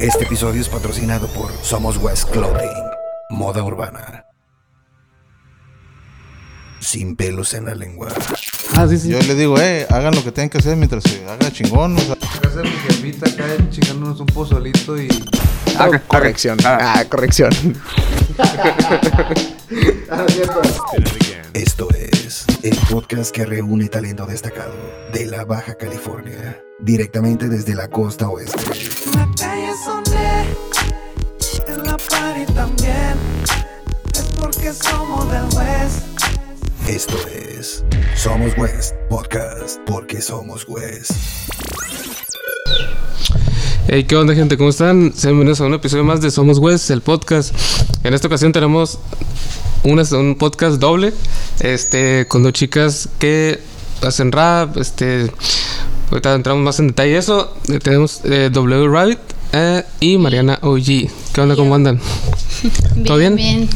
Este episodio es patrocinado por Somos West Clothing, moda urbana. Sin pelos en la lengua. Ah, sí, sí. Yo le digo, eh, hagan lo que tengan que hacer mientras se haga chingón. O sea, mi jefita acá chingándonos un pozolito y. Ah, corrección. Ah, corrección. Esto es el podcast que reúne talento destacado de la Baja California, directamente desde la costa oeste. Party también. Es porque somos del West. Esto es Somos West Podcast, porque somos West. Hey, ¿qué onda, gente? ¿Cómo están? Sean bienvenidos a un episodio más de Somos West, el podcast. En esta ocasión tenemos un podcast doble, este, con dos chicas que hacen rap, este, ahorita entramos más en detalle eso. Eh, tenemos eh, W Rabbit eh, y Mariana OG. ¿Qué onda? ¿Cómo andan? ¿Todo bien? Bien.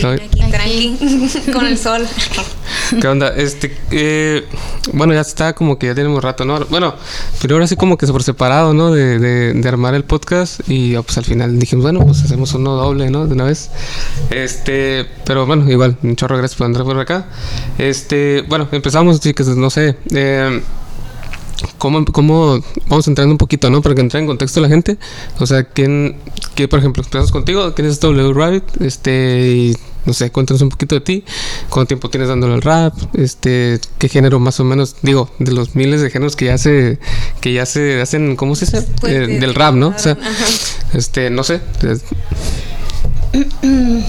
¿Todo bien? Aquí, tranqui, con el sol. ¿Qué onda? Este, eh, bueno, ya está como que ya tenemos rato, ¿no? Bueno, pero ahora sí como que por separado, ¿no? De, de, de armar el podcast y ya, pues al final dijimos, bueno, pues hacemos uno doble, ¿no? De una vez. Este, pero bueno, igual, un chorro gracias por andar por acá. Este, bueno, empezamos, chicas, no sé. Eh, ¿Cómo, ¿Cómo vamos entrando un poquito, no? Para que entre en contexto la gente. O sea, ¿quién, qué, por ejemplo, empezamos contigo? ¿Quién es W Rabbit? Este, y, no sé, cuéntanos un poquito de ti. ¿Cuánto tiempo tienes dándole al rap? Este, ¿qué género más o menos? Digo, de los miles de géneros que ya se, que ya se hacen, ¿cómo se dice? Pues, Eh, de- del rap, ¿no? O sea, este, no sé. es-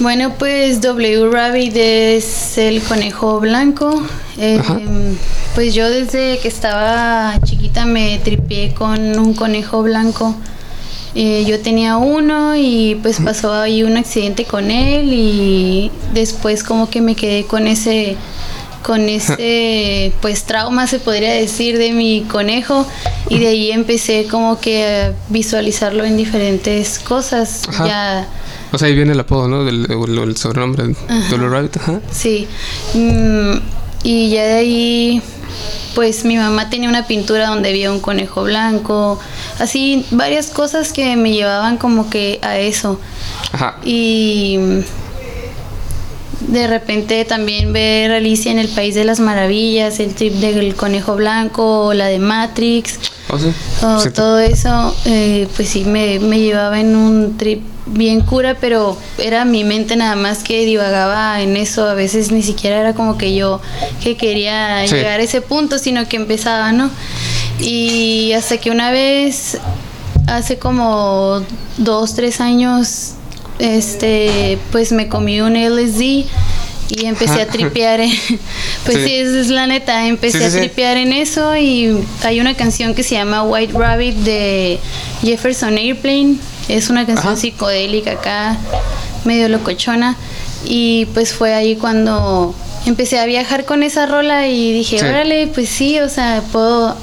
Bueno, pues W Rabbit es el conejo blanco. Eh, Ajá. pues yo desde que estaba chiquita me tripié con un conejo blanco. Eh, yo tenía uno y pues pasó ahí un accidente con él y después como que me quedé con ese con ese pues trauma se podría decir de mi conejo y de ahí empecé como que a visualizarlo en diferentes cosas Ajá. ya O sea, ahí viene el apodo, ¿no? Del, el, el sobrenombre. W Rabbit. Ajá. Sí. Mm, y ya de ahí, pues mi mamá tenía una pintura donde había un conejo blanco. Así, varias cosas que me llevaban como que a eso. Ajá. Y de repente también ver Alicia en el País de las Maravillas, el trip del conejo blanco, o la de Matrix. Oh, Sí, todo eso, eh, pues sí, me, me llevaba en un trip bien cura, pero era mi mente nada más que divagaba en eso. A veces ni siquiera era como que yo que quería Sí. llegar a ese punto, sino que empezaba, ¿no? Y hasta que una vez, hace como dos, tres años, este, pues me comí un LSD y empecé a tripear. en- pues Sí. sí, esa es la neta. Empecé Sí, sí, a tripear en eso y hay una canción que se llama White Rabbit de Jefferson Airplane. Es una canción Ajá. psicodélica acá, medio locochona. Y pues fue ahí cuando empecé a viajar con esa rola y dije, órale, pues sí, o sea, puedo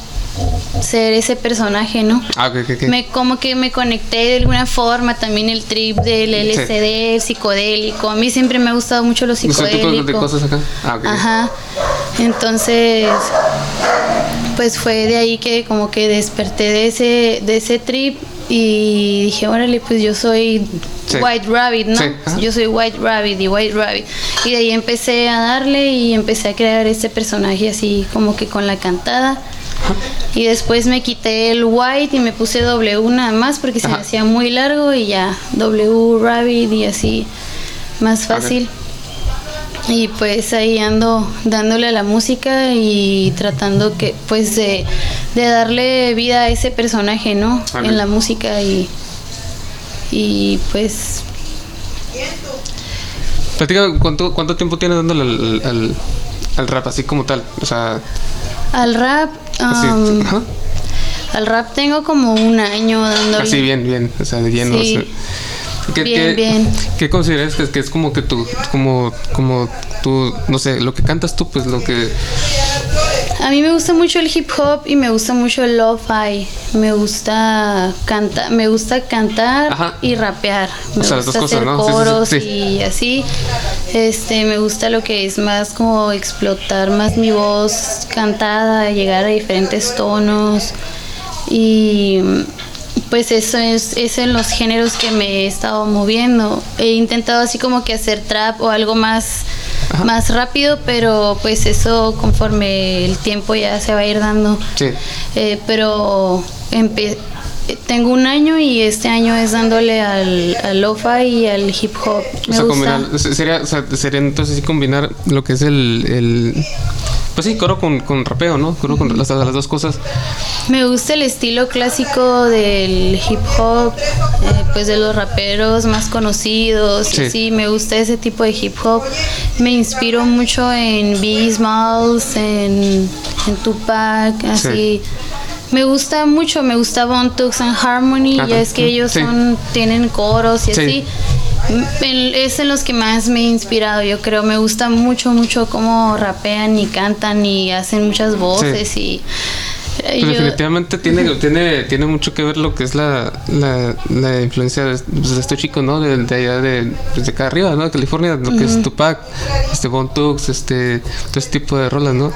ser ese personaje, ¿no? Ah, ok, ok, ok. Me, como que me conecté de alguna forma también el trip del LSD, el psicodélico. A mí siempre me ha gustado mucho lo ¿Ese tipo de- psicodélico. de cosas acá? Ah. Ajá. Entonces, pues fue de ahí que como que desperté de ese, de ese trip y dije, órale, pues yo soy Sí. White Rabbit, ¿no? Sí. Yo soy White Rabbit y White Rabbit. Y de ahí empecé a darle y empecé a crear este personaje así como que con la cantada. Y después me quité el white y me puse W nada más porque se me hacía muy largo y ya W Rabbit y así más fácil. Y pues ahí ando dándole a la música y tratando que pues de, de darle vida a ese personaje, ¿no? En la música y y pues Platica, ¿cuánto, ¿cuánto tiempo tienes dándole al, al, al rap así como tal? O sea, al rap um, al rap tengo como un año dándole. Así bien, bien, o sea, de lleno. Sí. o sea. ¿Qué, Bien, qué- bien. ¿Qué consideras que, que es como que tú, como, como tú, no sé, lo que cantas tú, pues lo que... A mí me gusta mucho el hip hop y me gusta mucho el lo-fi. Me gusta cantar, me gusta cantar Ajá. y rapear. Me O sea, gusta cosas, hacer ¿no? Sí, sí, sí, coros sí. y así. Este, me gusta lo que es más como explotar más mi voz cantada, llegar a diferentes tonos y pues eso es, es en los géneros que me he estado moviendo. He intentado así como que hacer trap o algo más, más rápido, pero pues eso conforme el tiempo ya se va a ir dando. Sí. Eh, pero empe- tengo un año y este año es dándole al, al lo-fi y al hip hop. O Me sea, gusta. combinar, se- sería, o sea, sería entonces sí combinar lo que es el, el pues sí, coro con, con rapeo, ¿no? Coro con las, las dos cosas. Me gusta el estilo clásico del hip hop, eh, pues de los raperos más conocidos. Sí. Sí. me gusta ese tipo de hip hop. Me inspiro mucho en Biggie Smalls, en, en Tupac, así. Me gusta mucho, me gusta Bone Thugs and Harmony, Ajá, ya es que ellos sí. son tienen coros y Sí. así. Es en los que más me he inspirado, yo creo. Me gusta mucho, mucho cómo rapean y cantan y hacen muchas voces y... Pero yo- definitivamente tiene, tiene, tiene mucho que ver lo que es la, la, la influencia de, pues, de estos chicos, ¿no? De, de allá de, pues, de acá arriba, ¿no? De California, lo que es Tupac, este Bon Tux, este, todo ese tipo de rolas, ¿no?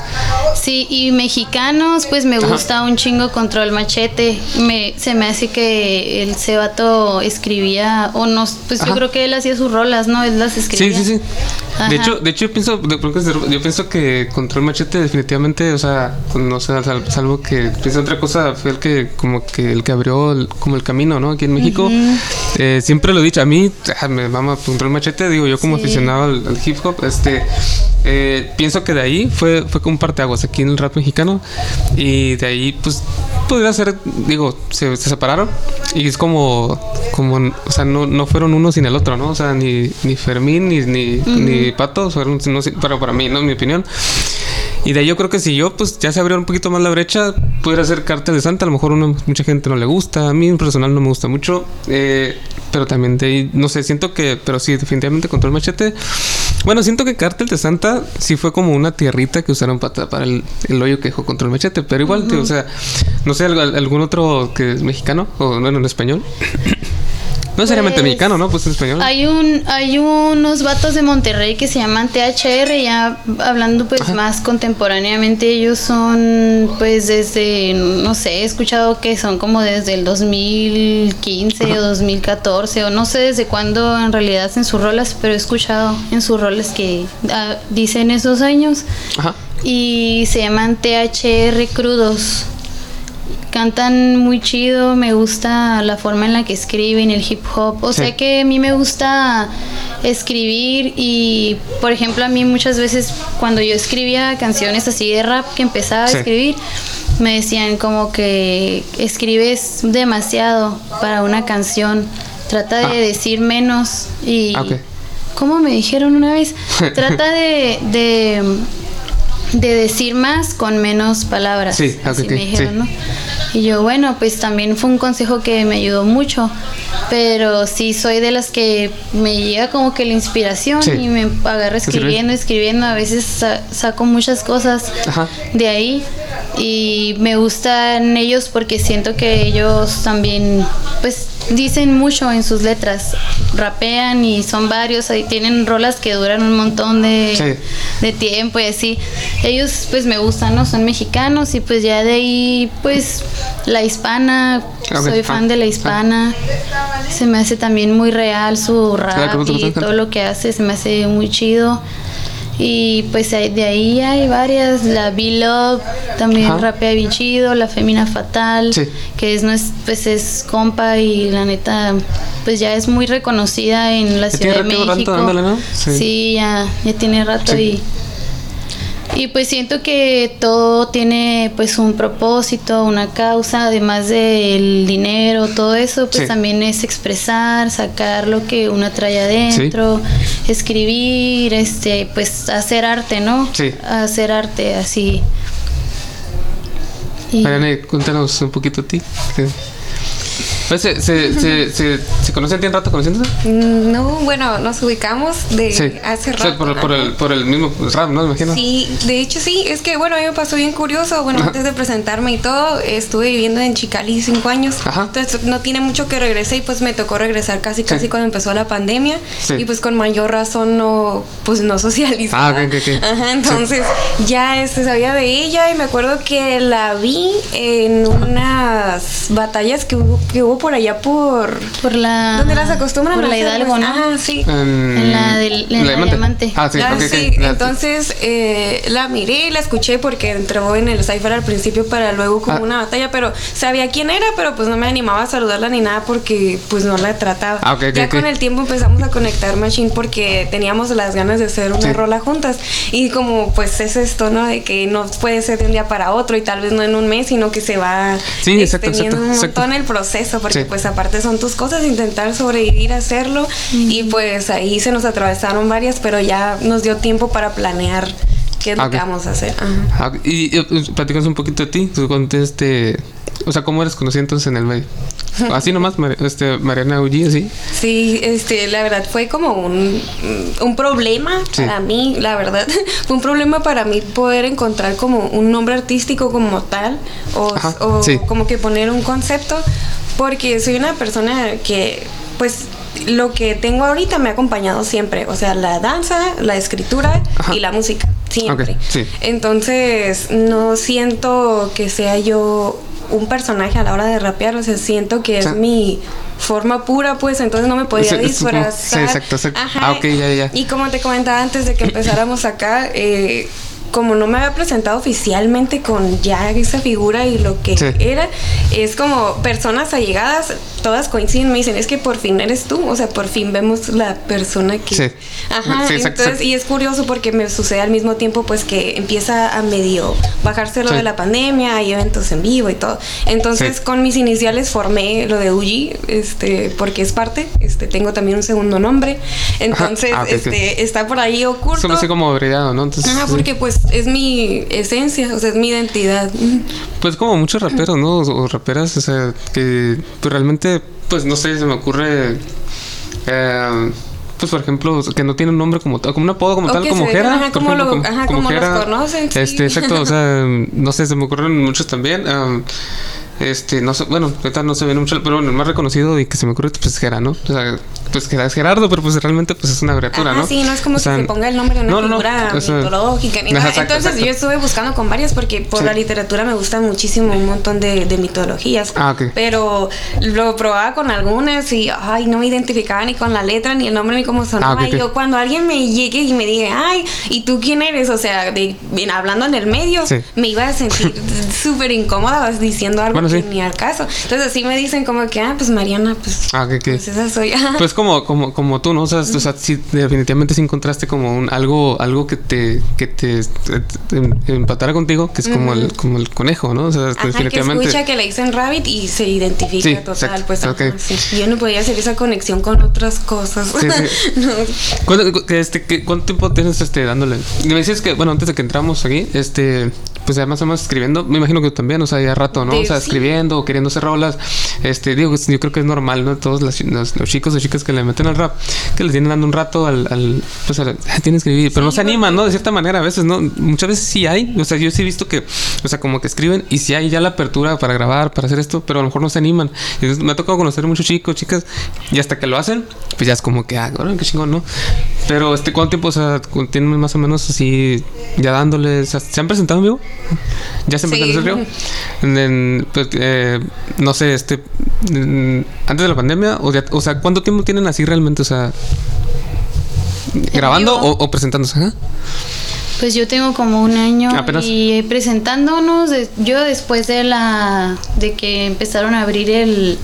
Sí, y mexicanos, pues me Ajá. gusta un chingo Control Machete. Me, se me hace que el cebato escribía, o no, pues Ajá. yo creo que él hacía sus rolas, ¿no? Él las Sí, escribía. sí, sí. De Ajá. hecho, de hecho yo pienso, de- yo pienso que Control Machete definitivamente, o sea, no sé, sal- salvo que pienso otra cosa, fue el que como que el que abrió el- como el camino, ¿no? Aquí en México. Eh, siempre lo he dicho, a mí ah, me mama Control Machete, digo, yo como Sí. aficionado al, al hip hop, este eh, pienso que de ahí fue fue como un parteaguas aquí en el rap mexicano y de ahí pues podría ser, digo, se, se separaron y es como, como, o sea, no, no fueron uno sin el otro, ¿no? O sea, ni, ni Fermín ni, ni, ni Pato fueron, no, sé, para, para mí, ¿no? En mi opinión. Y de ahí yo creo que si yo, pues ya se abrió un poquito más la brecha, pudiera ser Cártel de Santa. A lo mejor uno, mucha gente no le gusta. A mí en personal no me gusta mucho. eh, pero también de ahí, no sé, siento que, pero sí, definitivamente Control Machete. Bueno, siento que Cártel de Santa sí fue como una tierrita que usaron para tapar el, el hoyo que dejó Control Machete. Pero igual, tío, o sea, no sé, algún otro que es mexicano o bueno, en español. No necesariamente Pues, mexicano, ¿no? Pues en español. Hay un hay unos vatos de Monterrey que se llaman THR, ya hablando pues más contemporáneamente, ellos son pues desde, no sé, he escuchado que son como desde el 2015 o 2014 o no sé desde cuándo en realidad hacen sus rolas, pero he escuchado en sus roles que ah, dicen esos años Ajá. y se llaman THR Crudos. Cantan muy chido, me gusta la forma en la que escriben el hip hop. O Sí. sea que a mí me gusta escribir y, por ejemplo, a mí muchas veces cuando yo escribía canciones así de rap que empezaba Sí. a escribir, me decían como que escribes demasiado para una canción, trata de Ah. decir menos y... Ah. ¿Cómo me dijeron una vez? Trata de, de, de decir más con menos palabras. Sí, así me dijeron, sí. ¿no? Y yo, bueno, pues también fue un consejo que me ayudó mucho. Pero sí soy de las que me llega como que la inspiración Sí. y me agarro escribiendo, escribiendo. A veces sa- saco muchas cosas Ajá. de ahí y me gustan ellos porque siento que ellos también pues dicen mucho en sus letras. Rapean y son varios ahí tienen rolas que duran un montón de, Sí. de tiempo y así. Ellos pues me gustan no son mexicanos y pues ya de ahí pues la hispana. Soy fan de la hispana. Se me hace también muy real su rap ¿cómo te y todo lo que hace se me hace muy chido y pues de ahí hay varias, la B-Love también Ajá. rapea bien chido, la Femina Fatal, Sí. que es, no es, pues es compa y la neta, pues ya es muy reconocida en la Ciudad de rato México. ¿no? Sí. Sí, ya, ya tiene rato Sí. y... Y pues siento que todo tiene pues un propósito, una causa, además del dinero, todo eso, pues Sí. también es expresar, sacar lo que uno trae adentro, escribir, este, pues hacer arte, ¿no? Sí. Hacer arte así. Y- Mariana, cuéntanos un poquito a ti. ¿Qué- ¿Se, se, se, se, conocen rato conociéndose? Mm, No, bueno, nos ubicamos de Sí. hace O sea, rato. por, el, por el mismo rap, ¿no? Me imagino. Sí, de hecho sí, es que bueno, a mí me pasó bien curioso, bueno, antes de presentarme y todo, estuve viviendo en Chicali cinco años, Ajá. entonces no tiene mucho que regresé y pues me tocó regresar casi casi cuando empezó la pandemia Sí. y pues con mayor razón no, pues no socializaba. Ah, ok, ok. Ajá, entonces ya este, sabía de ella y me acuerdo que la vi en unas batallas que hubo, que hubo por allá por... Por la. ¿Dónde las acostumbran Por a la Hidalgo? ¿no? Ajá, sí. En, En la del- en la Diamante. Ah, sí, Ah, sí, entonces eh, la miré y la escuché porque entró en el cipher al principio para luego como Ah. una batalla, pero sabía quién era, pero pues no me animaba a saludarla ni nada porque pues no la trataba. Ah, ya con el tiempo empezamos a conectar Machine porque teníamos las ganas de hacer una Sí. rola juntas y como pues es esto, ¿no? De que no puede ser de un día para otro y tal vez no en un mes, sino que se va Sí, exacto, extendiendo exacto, un exacto. montón el proceso porque Sí. pues aparte son tus cosas, intentar sobrevivir hacerlo y pues ahí se nos atravesaron varias, pero ya nos dio tiempo para planear qué es lo que ok. vamos a hacer. Ajá. Ah, y, y platicas un poquito de ti. Conté este. O sea, ¿cómo eres conocida entonces en el medio? Así nomás, este, Mariana Ulli, así. Sí, este, la verdad fue como un, un problema Sí. para mí, la verdad. fue un problema para mí poder encontrar como un nombre artístico como tal o, Ajá, o sí. como que poner un concepto porque soy una persona que pues lo que tengo ahorita me ha acompañado siempre, o sea, la danza, la escritura Ajá. y la música, siempre. Sí. Entonces, no siento que sea yo un personaje a la hora de rapear, o sea, siento que O sea, es mi forma pura, pues entonces no me podía disfrazar. sí, exacto, exacto. Ajá. Ah, ok, ya, ya. Y como te comentaba antes de que empezáramos acá, eh, como no me había presentado oficialmente con ya esa figura y lo que Sí. era, es como personas allegadas, todas coinciden, me dicen, es que por fin eres tú, o sea, por fin vemos la persona que... Sí. Ajá, Sí, exacto, entonces, exacto. y es curioso porque me sucede al mismo tiempo pues que empieza a medio bajarse lo de la pandemia, hay eventos en vivo y todo. Entonces con mis iniciales formé lo de Uji, este, porque es parte, este, tengo también un segundo nombre. Entonces, Ah, este, está por ahí oculto. Solo así como brillado, ¿no? Entonces, Ajá, porque pues es mi esencia, o sea, es mi identidad. Pues como muchos raperos, ¿no? O, raperas, o sea, que pues realmente, pues no sé, se me ocurre. eh, pues por ejemplo, que no tiene un nombre como tal, como un apodo como O tal, como Jera. ajá, como ejemplo, lo- ajá, como Jera. conocen, sí. Este, exacto, o sea, no sé, se me ocurren muchos también. um, este, no sé, bueno, ahorita no se viene mucho, pero bueno, el más reconocido y que se me ocurre, pues Jera, ¿no? O sea, pues es Gerardo, pero pues realmente pues es una abreviatura, Ajá, ¿no? sí, no es como O sea, que se ponga el nombre de una no, no, no, figura o sea, mitológica ni nada. exacto, Entonces exacto. yo estuve buscando con varias porque por Sí. la literatura me gusta muchísimo un montón de, de mitologías. Ah. Pero lo probaba con algunas y ay, no me identificaba ni con la letra, ni el nombre, ni cómo sonaba. Ah. Y yo cuando alguien me llegue y me diga, ay, ¿y tú quién eres? O sea, de, bien, hablando en el medio, Sí. me iba a sentir súper incómoda diciendo algo Bueno, sí. ni al caso. Entonces así me dicen como que, ah, pues Mariana, pues, Ah, que, que. pues esa soy. Pues como, como, como tú, ¿no? O sea, o sea, sí, definitivamente sí encontraste como un algo, algo que te, que te, te- em- empatara contigo, que es como el, como el conejo, ¿no? O sea, Ajá, que definitivamente. escucha que le dicen rabbit y se identifica Sí, total, exacto, pues ajá, ok. sí. Yo no podía hacer esa conexión con otras cosas. No. ¿Cuánto, cu- que este, que- ¿Cuánto tiempo tienes este dándole? Y me dices que, bueno, antes de que entramos aquí, este, pues ya más o menos escribiendo, me imagino que tú también, o sea, ya rato, ¿no? De- o sea, sí. escribiendo o queriendo hacer rolas. Este, digo, yo creo que es normal, ¿no? Todos los, los- los chicos o chicas que le meten al rap, que le tienen dando un rato al, al pues, al, tienes que escribir, pero no se animan, ¿no? De cierta manera, a veces, ¿no? Muchas veces sí hay, o sea, yo sí he visto que, o sea, como que escriben y sí hay ya la apertura para grabar, para hacer esto, pero a lo mejor no se animan. Entonces me ha tocado conocer muchos chicos, chicas, y hasta que lo hacen, pues ya es como que, ah, qué chingón, ¿no? Pero, este, ¿cuánto tiempo, o sea, tienen más o menos así, ya dándoles, o sea, ¿se han presentado en vivo? ¿Ya se han Sí. En- en, pues, eh, no sé, este, en- antes de la pandemia, o, ya- o sea, ¿cuánto tiempo tienen así realmente, o sea, grabando o, o presentándose? Ajá. Pues yo tengo como un año Apenas. y presentándonos, de- yo después de la de que empezaron a abrir el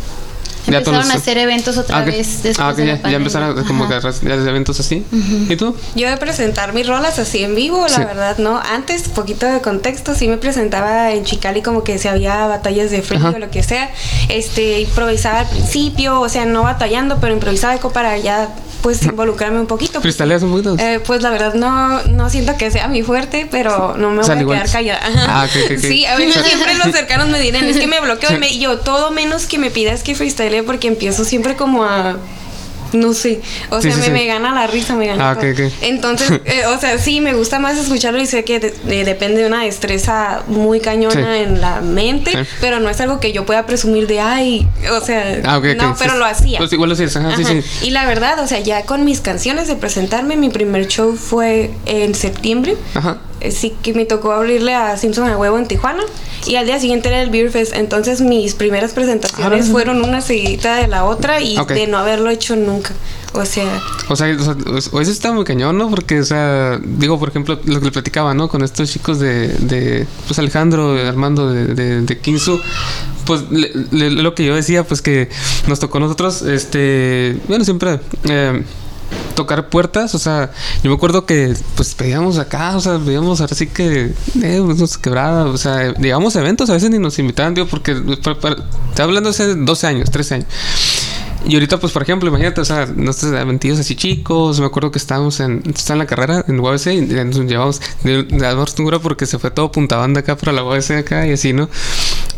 Ya empezaron a hacer eventos otra Ah, vez después Ah, ok, de la ya, ya pandemia. empezaron como que Ajá. a- ya de eventos así. ¿Y tú? Yo de presentar mis rolas así en vivo, la Sí. verdad, no. Antes, poquito de contexto, sí me presentaba en Chicali como que si había batallas de frío Ajá. o lo que sea. Este, improvisaba al principio, o sea, no batallando, pero improvisaba para ya pues involucrarme un poquito. ¿Cristaleas un poquito? Eh, pues la verdad no, no siento que sea mi fuerte, pero no me voy a igual- quedar callada. Ah. Sí, a sea- siempre los cercanos me dirán, es que me bloqueo y me- yo todo menos que me pidas que freestyle porque empiezo siempre como a no sé, o Sí, sea, sí, me, sí. me gana la risa, me gana Ah, todo. ok, ok. Entonces, eh, o sea, sí, me gusta más escucharlo y sé que de- de- depende de una destreza muy cañona en la mente, pero no es algo que yo pueda presumir de, ay, o sea, Ah, no, pero lo hacía. Pues igual lo hacías, ajá, sí, sí. Y la verdad, o sea, ya con mis canciones de presentarme, mi primer show fue en septiembre. Ajá. Eh, sí que me tocó abrirle a Simpson a huevo en Tijuana y al día siguiente era el Beer Fest. Entonces mis primeras presentaciones fueron una seguidita de la otra y de no haberlo hecho nunca. O sea, O sea, o sea, o- eso está muy cañón, ¿no? Porque, o sea, digo, por ejemplo, lo que le platicaba, ¿no? Con estos chicos de, de pues Alejandro, Armando de, de, de Kinsu, pues le- le- lo que yo decía, pues que nos tocó a nosotros, este, bueno, siempre eh, tocar puertas, o sea, yo me acuerdo que pues pedíamos acá, o sea, pedíamos ahora sí que, eh, pues, nos quebraba, o sea, llegamos a eventos, a veces ni nos invitaban, digo, porque, pa- pa- estoy hablando hace 12 años, 13 años. Y ahorita, pues, por ejemplo, imagínate, o sea, nuestros eventillos así chicos. Me acuerdo que estábamos en, está en la carrera en UABC y nos llevamos de, de porque se fue todo punta banda acá para la UABC acá y así, ¿no?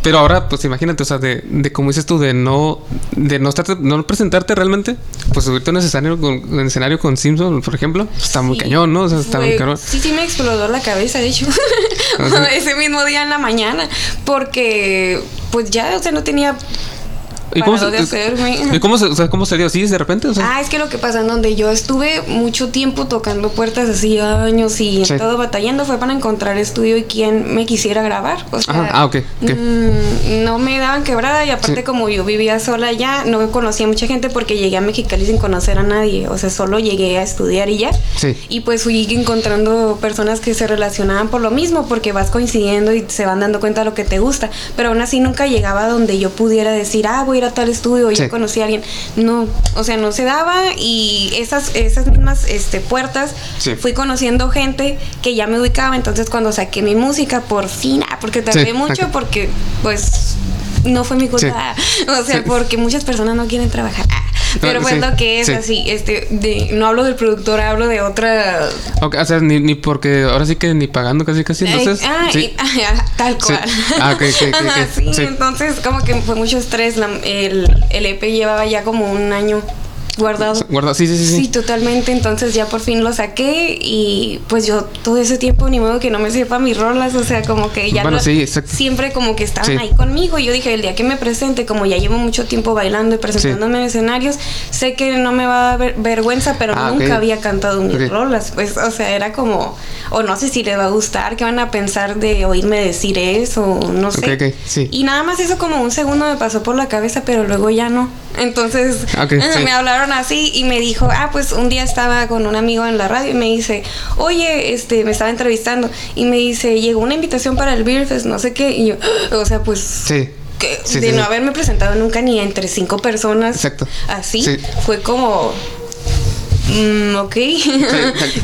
Pero ahora, pues, imagínate, o sea, de, de como dices tú, de no, de no estarte, no presentarte realmente, pues subirte a un escenario con, un escenario con Simpson, por ejemplo, está muy Sí. cañón, ¿no? O sea, está muy cañón. Sí, sí me explotó la cabeza, de hecho. Ese mismo día en la mañana. Porque, pues ya, o sea, no tenía ¿Y cómo, para hacerme. ¿Y cómo se, o sea, cómo se dio? ¿Sí, de repente? O sea, Ah, es que lo que pasa en donde yo estuve mucho tiempo tocando puertas así años y Sí. todo batallando fue para encontrar estudio y quien me quisiera grabar. O sea, Ajá, ah, ok, ok. mm, no me daban quebrada y aparte Sí. como yo vivía sola ya, no conocía mucha gente porque llegué a Mexicali sin conocer a nadie. O sea, solo llegué a estudiar y ya. Sí. Y pues fui encontrando personas que se relacionaban por lo mismo, porque vas coincidiendo y se van dando cuenta de lo que te gusta. Pero aún así nunca llegaba donde yo pudiera decir, ah, voy ir a tal estudio, Sí. yo conocí a alguien. No, o sea, no se daba y esas, esas mismas este, puertas Sí. fui conociendo gente que ya me ubicaba. Entonces cuando saqué mi música, por fin, ah, porque tardé Sí, mucho, porque pues no fue mi culpa. O sea, porque muchas personas no quieren trabajar. Pero pues sí, lo que es sí. así, este, de, no hablo del productor, hablo de otra o sea, ni, ni porque ahora sí que ni pagando casi casi, entonces. Ay, ah, sí. y- ah, tal cual. Ah, ok, ok, ok, ok. Ajá, sí, Sí. entonces como que fue mucho estrés. la- el, el EP llevaba ya como un año guardado. Guarda, sí, sí, sí. Sí, totalmente. Entonces ya por fin lo saqué y pues yo todo ese tiempo ni modo que no me sepa mis rolas, o sea, como que ya Bueno, no- sí, siempre como que estaban Sí. ahí conmigo. Y yo dije, el día que me presente, como ya llevo mucho tiempo bailando y presentándome en escenarios, sé que no me va a dar ver- vergüenza, pero Ah, nunca había cantado mis Ok. rolas. Pues, o sea, era como, o no sé si les va a gustar, qué van a pensar de oírme decir eso, no sé. Ok, ok, sí. Y nada más eso como un segundo me pasó por la cabeza, pero luego ya no. Entonces sí. me hablaron así y me dijo, ah, pues un día estaba con un amigo en la radio y me dice, oye, este, me estaba entrevistando y me dice, llegó una invitación para el Beer Fest, no sé qué, y yo, o sea, pues... Sí. que Sí, de sí, no haberme presentado nunca ni entre cinco personas Exacto. así Sí. fue como mm, ok. Y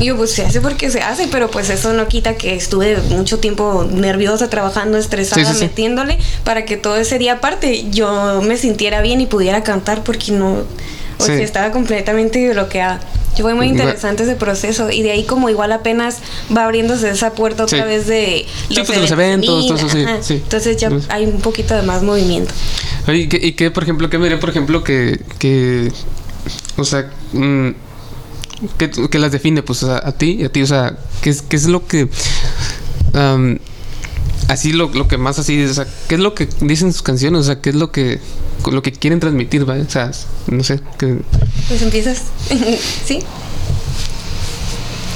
yo pues se hace porque se hace pero pues eso no quita que estuve mucho tiempo nerviosa trabajando estresada Sí, sí, sí. metiéndole para que todo ese día aparte yo me sintiera bien y pudiera cantar porque no sea estaba completamente bloqueada. Fue muy interesante ese proceso y de ahí como igual apenas va abriéndose esa puerta otra Sí. vez de Sí, pues, los eventos, todo eso, sí, sí. entonces ya hay un poquito de más movimiento. ¿y qué, y qué, por ejemplo, qué diría, por ejemplo, que, que o sea, mm, que las define, pues, a ti a ti, o sea, ¿qué es, qué es lo que, am, así lo, lo que más así, o sea, qué es lo que dicen sus canciones, o sea, qué es lo que, lo que quieren transmitir, ¿vale? O sea, no sé, que, Pues empiezas. sí.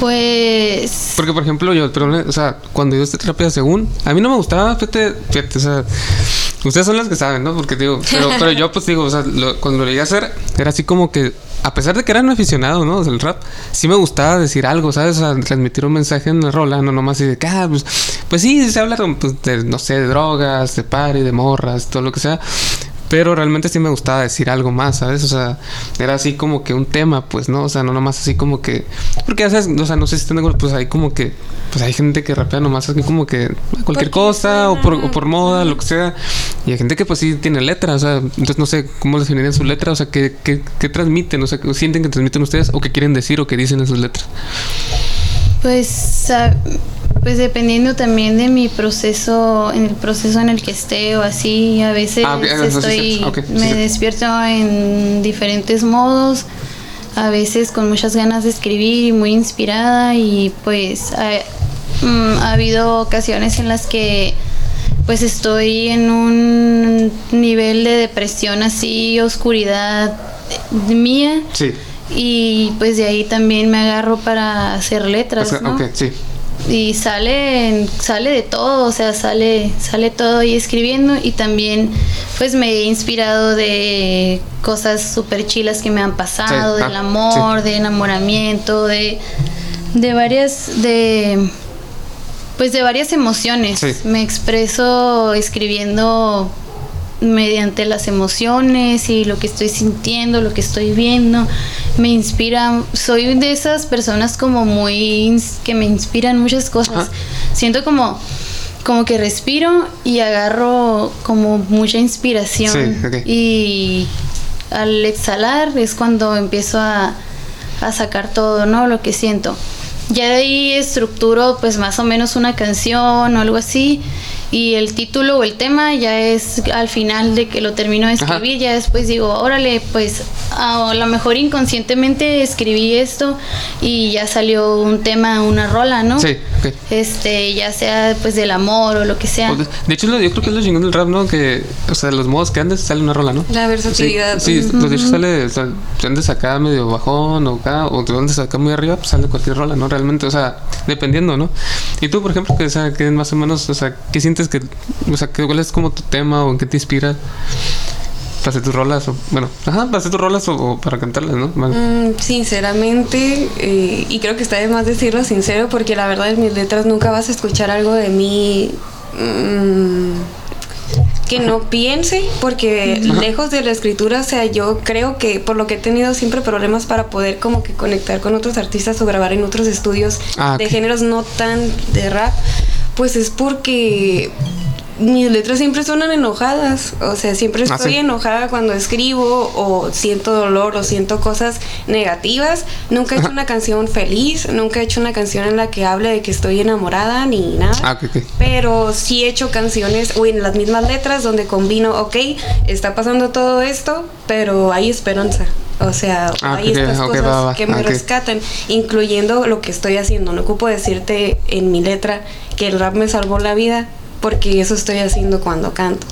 Pues porque por ejemplo yo, pero, o sea, cuando yo estoy terapia según, a mí no me gustaba, fíjate, fíjate, o sea, ustedes son las que saben, ¿no? Porque digo, pero, pero yo pues digo, o sea, lo- cuando lo llegué a hacer, era así como que, a pesar de que era un aficionado, ¿no? Del rap, sí me gustaba decir algo, ¿sabes? O sea, transmitir un mensaje en la rola, no nomás así de ah, pues, pues sí, se habla pues, de, no sé, de drogas, de party, de morras, todo lo que sea. Pero realmente sí me gustaba decir algo más, ¿sabes? O sea, era así como que un tema, pues, ¿no? O sea, no nomás así como que... Porque, ya sabes, o sea, no sé si están de acuerdo, pues hay como que... Pues hay gente que rapea nomás así como que cualquier cosa o por, suena. o por moda, lo que sea. Y hay gente que pues sí tiene letra, o sea, entonces no sé cómo definirían su letra, o sea, ¿qué, qué, qué transmiten? O sea, ¿qué sienten que transmiten ustedes o qué quieren decir o qué dicen en sus letras? Pues, ah, pues dependiendo también de mi proceso, en el proceso en el que esté o así, a veces Ah, estoy, me sí. despierto en diferentes modos, a veces con muchas ganas de escribir y muy inspirada y pues ha, mm, ha habido ocasiones en las que pues estoy en un nivel de depresión así, oscuridad mía Sí. Y pues de ahí también me agarro para hacer letras, O sea, ¿no? ok, sí. y sale, sale de todo, o sea, sale, sale todo ahí escribiendo y también pues me he inspirado de cosas súper chilas que me han pasado, Sí, del ah, amor, de enamoramiento, de, de varias, de pues de varias emociones. Sí. Me expreso escribiendo mediante las emociones y lo que estoy sintiendo, lo que estoy viendo. Me inspira, soy de esas personas como muy que me inspiran muchas cosas. Ajá. Siento como como que respiro y agarro como mucha inspiración Sí, y al exhalar es cuando empiezo a, a sacar todo, ¿no? Lo que siento. Ya de ahí estructuro pues más o menos una canción o algo así y el título o el tema ya es al final de que lo termino de Ajá. escribir, ya después digo, órale, pues a lo mejor inconscientemente escribí esto y ya salió un tema, una rola, ¿no? Sí, ok. Este, ya sea pues del amor o lo que sea. De hecho, yo creo que es lo chingón del rap, ¿no? Que, o sea, los modos que andes sale una rola, ¿no? La versatilidad. Sí, sí pues de hecho sale, o sea, si andes acá medio bajón o acá, o de andes acá muy arriba, pues sale cualquier rola, ¿no? Realmente, o sea, dependiendo, ¿no? Y tú, por ejemplo, que, o sea, que más o menos, o sea, ¿qué sientes que, o sea, que, cuál es como tu tema o en qué te inspira para hacer tus rolas? O, bueno, ajá, para hacer tus rolas o, o para cantarlas, ¿no? Mm, sinceramente, eh, y creo que está de más decirlo sincero, porque la verdad en mis letras nunca vas a escuchar algo de mí mm, que no piense, porque lejos de la escritura, o sea, yo creo que por lo que he tenido siempre problemas para poder como que conectar con otros artistas o grabar en otros estudios Ah, de géneros no tan de rap, pues es porque mis letras siempre suenan enojadas, o sea, siempre Ah, estoy sí. enojada cuando escribo o siento dolor o siento cosas negativas. Nunca he hecho una canción feliz, nunca he hecho una canción en la que hable de que estoy enamorada ni nada. Ah, ok, ok. Pero sí he hecho canciones o en las mismas letras donde combino, ok, está pasando todo esto, pero hay esperanza. O sea, Ah, hay estas cosas va, va, que me rescatan, incluyendo lo que estoy haciendo. No ocupo decirte en mi letra que el rap me salvó la vida, porque eso estoy haciendo cuando canto.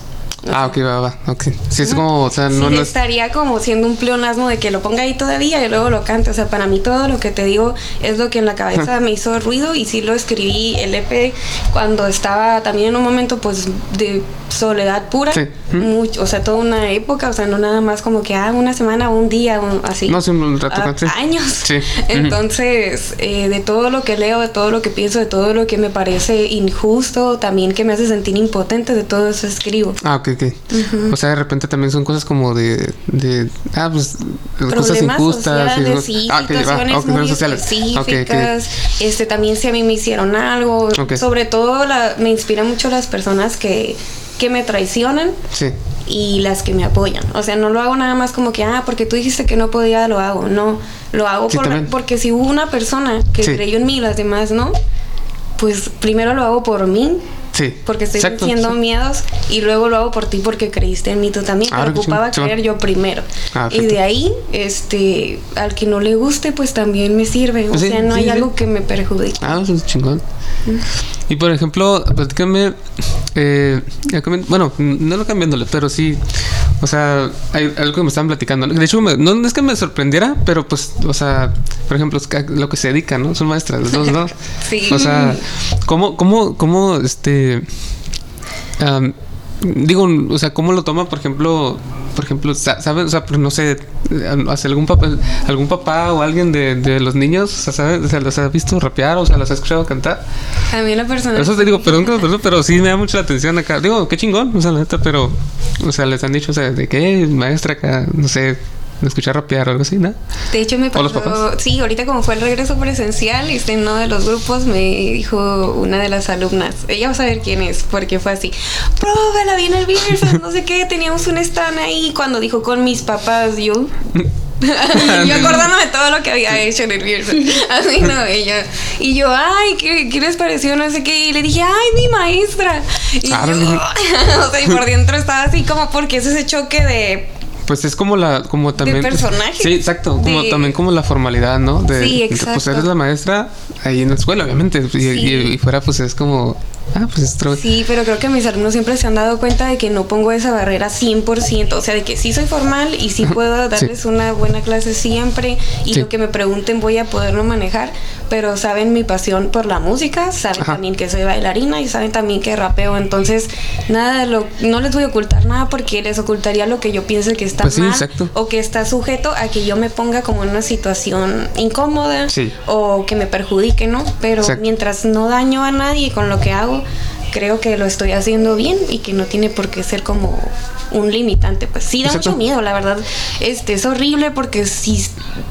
Ah, ok, va, va, ok. Sí, es como, o sea, sí, no, no es... estaría como siendo un pleonasmo de que lo ponga ahí todavía y luego lo cante. O sea, para mí todo lo que te digo es lo que en la cabeza me hizo ruido y sí lo escribí el EP cuando estaba también en un momento pues de soledad pura. Sí. Mucho, o sea, toda una época, o sea, no nada más como que ah, una semana, un día, un- así. No, sí, un rato, Ah, sí. años. Sí. Entonces, eh, de todo lo que leo, de todo lo que pienso, de todo lo que me parece injusto, también que me hace sentir impotente, de todo eso escribo. Ah, ok, ok. O sea, de repente también son cosas como de... de ah, pues... cosas problemas injustas. sociales, y- sí, ah, ok, va, situaciones ok, muy problemas sociales. Ok, ok. específicas. Este, también si a mí me hicieron algo. Sobre todo la, me inspira mucho las personas que, que me traicionan Sí. y las que me apoyan. O sea, no lo hago nada más como que, ah, porque tú dijiste que no podía, lo hago. No, lo hago Sí, por- porque si hubo una persona que Sí. creyó en mí y las demás no, pues primero lo hago por mí Sí. porque estoy Exacto, sintiendo sí. miedos y luego lo hago por ti porque creíste en mí tú también. Ah, Pero qué ocupaba chingón, creer yo primero. Ah, y de ahí, este, al que no le guste, pues también me sirve. O Sí, sea, no sí, hay sí. algo que me perjudique. Ah, eso es chingón. Y por ejemplo, platícame, eh, bueno, no lo cambiándole, pero sí, o sea, hay algo que me estaban platicando. De hecho, me- no es que me sorprendiera, pero pues, o sea, por ejemplo, lo que se dedican, ¿no? Son maestras, los dos, ¿no? Sí. O sea, ¿cómo, cómo, cómo, este, digo, o sea, cómo lo toma, por ejemplo, por ejemplo, sa- ¿sabes? O sea, pues, no sé, hace algún papá, algún papá o alguien de, de los niños, o sea, ¿sabes? O sea, los ha visto rapear o sea, los ha escuchado cantar. A mí la persona. Eso te digo, perdón que pero sí me da mucho la atención acá. Digo, qué chingón, o sea, la neta, pero, o sea, les han dicho, o sea, de qué maestra acá, no sé, escuchar rapear o algo así, ¿no? De hecho, me ¿O los pasó. papás? Sí, ahorita como fue el regreso presencial, este, en uno de los grupos me dijo una de las alumnas. Ella va a saber quién es, porque fue así. Profe, la vi en el Beerfest, no sé qué, teníamos un stand ahí. Cuando dijo con mis papás, yo. yo acordándome de todo lo que había hecho en el Beerfest. Así no, ella. Y yo, ay, ¿qué, qué les pareció? No sé qué. Y le dije, ay, mi maestra. Y yo, o sea, y por dentro estaba así como porque es ese choque de Pues es como la, como también. personaje. Sí, exacto. Como también como la formalidad, ¿no? De, Sí, de, Pues exacto. eres la maestra ahí en la escuela, obviamente. Y, y- y fuera, pues es como. Ah, pues es otro- Sí, pero creo que mis alumnos siempre se han dado cuenta de que no pongo esa barrera 100%, o sea, de que sí soy formal y sí puedo darles una buena clase siempre y Sí. lo que me pregunten voy a poderlo manejar, pero saben mi pasión por la música, saben Ajá. también que soy bailarina y saben también que rapeo, entonces nada, de lo, no les voy a ocultar nada porque les ocultaría lo que yo piense que está Pues sí, mal exacto. o que está sujeto a que yo me ponga como en una situación incómoda Sí. o que me perjudique, ¿no? Pero Exacto. mientras no daño a nadie con lo que hago, creo que lo estoy haciendo bien y que no tiene por qué ser como un limitante. Pues sí da Exacto. mucho miedo, la verdad. Este es horrible porque si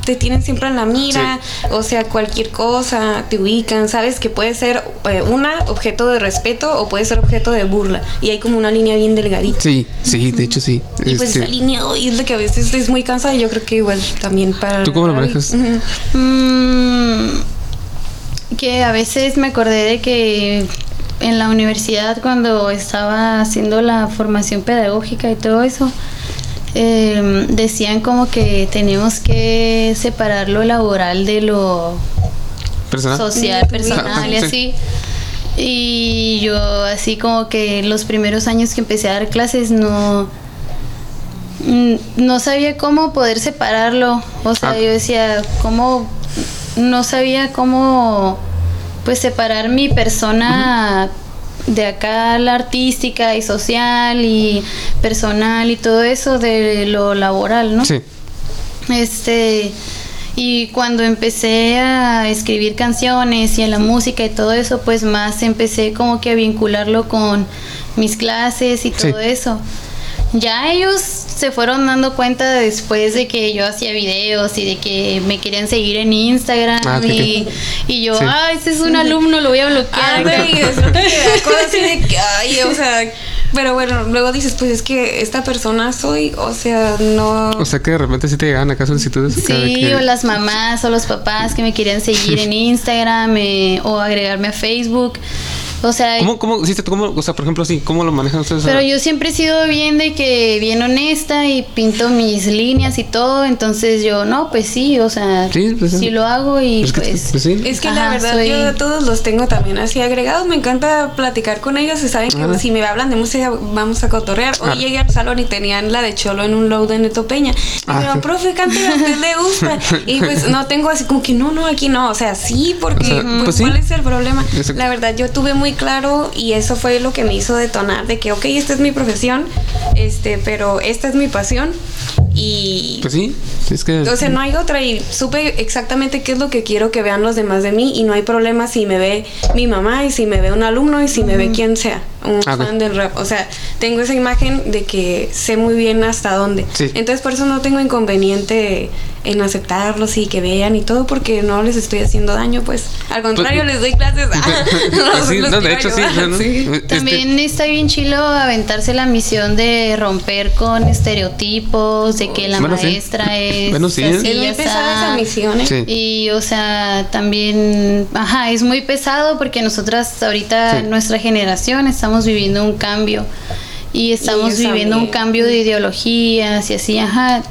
te tienen siempre en la mira, o sea, cualquier cosa, te ubican, sabes que puede ser eh, una objeto de respeto o puede ser objeto de burla y hay como una línea bien delgadita. Sí, sí, de hecho sí. Y pues Este, esa línea y es lo que a veces es muy cansada y yo creo que igual también para... ¿Tú cómo lo manejas? Mm, que a veces me acordé de que en la universidad cuando estaba haciendo la formación pedagógica y todo eso, eh, decían como que teníamos que separar lo laboral de lo personal. social, personal y sí. así. Y yo así como que los primeros años que empecé a dar clases no mm, no sabía cómo poder separarlo. O sea, Ah. yo decía, cómo no sabía cómo pues separar mi persona de acá la artística y social y personal y todo eso de lo laboral, ¿no? Sí. Este, y cuando empecé a escribir canciones y a la música y todo eso, pues más empecé como que a vincularlo con mis clases y Sí. todo eso. Ya ellos se fueron dando cuenta después de que yo hacía videos y de que me querían seguir en Instagram Ah, y, y yo, Sí. ah, ese es un alumno, lo voy a bloquear. Que, ay, o sea, pero bueno, luego dices, pues es que esta persona soy, o sea, no. O sea que de repente sí te llegan acá solicitudes. Sí, que- o las mamás o los papás que me querían seguir en Instagram eh, o agregarme a Facebook. O sea, ¿Cómo, cómo, sí, cómo, o sea, por ejemplo, sí, cómo lo manejan ustedes? pero yo siempre he sido bien de que bien honesta y pinto mis líneas y todo, entonces yo no, pues sí, o sea, Sí, pues sí. sí lo hago y Es que- pues, pues sí. Es que la Ajá, verdad soy- yo a todos los tengo también así agregados. Me encanta platicar con ellos y saben que Ah. si me hablan de música vamos a cotorrear. Hoy Ah. llegué al salón y tenían la de Cholo en un load de Neto Peña. Y Ah, me sí. profe, cante a usted le gusta. Y pues no tengo así como que no, no, aquí no. O sea, sí, porque O sea, pues, pues sí. ¿cuál es el problema? La verdad yo tuve muy claro y eso fue lo que me hizo detonar de que, ok, esta es mi profesión, este, pero esta es mi pasión. Y Pues sí, es que... o sea, no hay otra y supe exactamente qué es lo que quiero que vean los demás de mí y no hay problema si me ve mi mamá y si me ve un alumno y si me ve quien sea, un fan del rap. O sea, tengo esa imagen de que sé muy bien hasta dónde. Sí. Entonces por eso no tengo inconveniente en aceptarlos y que vean y todo porque no les estoy haciendo daño, pues. Al contrario, les doy clases. Este- También está bien chilo aventarse la misión de romper con estereotipos, de que la Bueno, sí. maestra es Bueno, sí. así, Es muy pesada esa misión, ¿eh? Sí. Y, o sea, también, ajá, es muy pesado porque nosotras ahorita, Sí. nuestra generación, estamos viviendo un cambio. Y estamos viviendo un cambio de ideologías y así, ajá.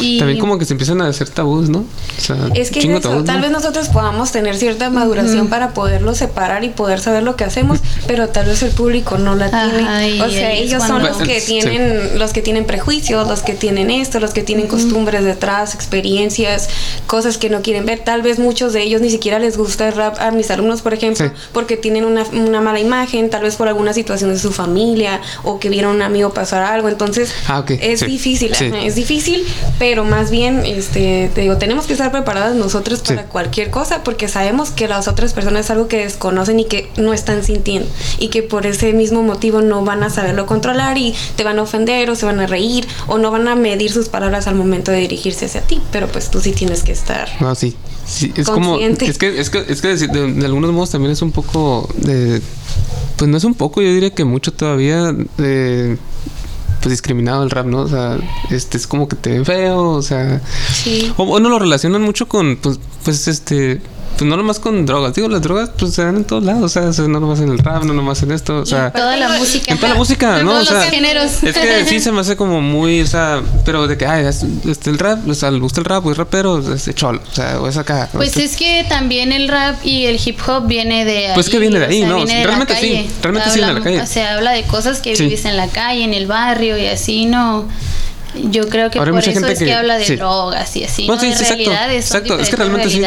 Y También como que se empiezan a hacer tabús, ¿no? O sea, Es que eso, tabús, tal ¿no? vez nosotros podamos tener cierta maduración para poderlo separar y poder saber lo que hacemos, pero tal vez el público no la tiene. O sea, ellos son los que Sí. tienen, los que tienen prejuicios, los que tienen esto, los que tienen costumbres detrás, experiencias, cosas que no quieren ver. Tal vez muchos de ellos ni siquiera les gusta el rap a mis alumnos, por ejemplo, Sí. porque tienen una, una mala imagen, tal vez por alguna situación de su familia o que vieron a un amigo pasar algo. Entonces, Ah, ok, es sí. difícil, Sí. es difícil, pero más bien, este, te digo, tenemos que estar preparadas nosotros para Sí. cualquier cosa porque sabemos que las otras personas es algo que desconocen y que no están sintiendo y que por ese mismo motivo no van a saberlo controlar y te van a ofender o se van a reír o no van a medir sus palabras al momento de dirigirse hacia ti, pero pues tú sí tienes que estar. No, sí. Sí, es como... Consciente. Es que, es que, es que de, de- de algunos modos también es un poco de... Pues no es un poco, yo diría que mucho todavía de... pues discriminado el rap, ¿no? O sea, este es como que te ven feo, o sea, Sí. o, o no lo relacionan mucho con, pues, pues este, pues no nomás con drogas. Digo, las drogas pues se dan en todos lados, o sea, se- no nomás en el rap, no nomás en esto, o sea, Toda la música. en toda la música, En ¿no? O todos los sea, géneros. es que sí se me hace como muy, o sea, pero de que, ay, es- este, el rap, o sea, le gusta el rap, o es rapero, es cholo, o sea, o es acá. o Pues este- es que también el rap y el hip hop viene de ahí. Pues que viene de o ahí, sea, ¿no? viene de la Realmente sí, realmente sí viene de la calle. Se habla de cosas que Sí. vives en la calle, en el barrio y así, ¿no? Yo creo que Ahora hay por mucha eso gente es que, que- habla de sí. drogas y así, No, ¿no? sí, de sí, exacto. Exacto, es que realmente sí.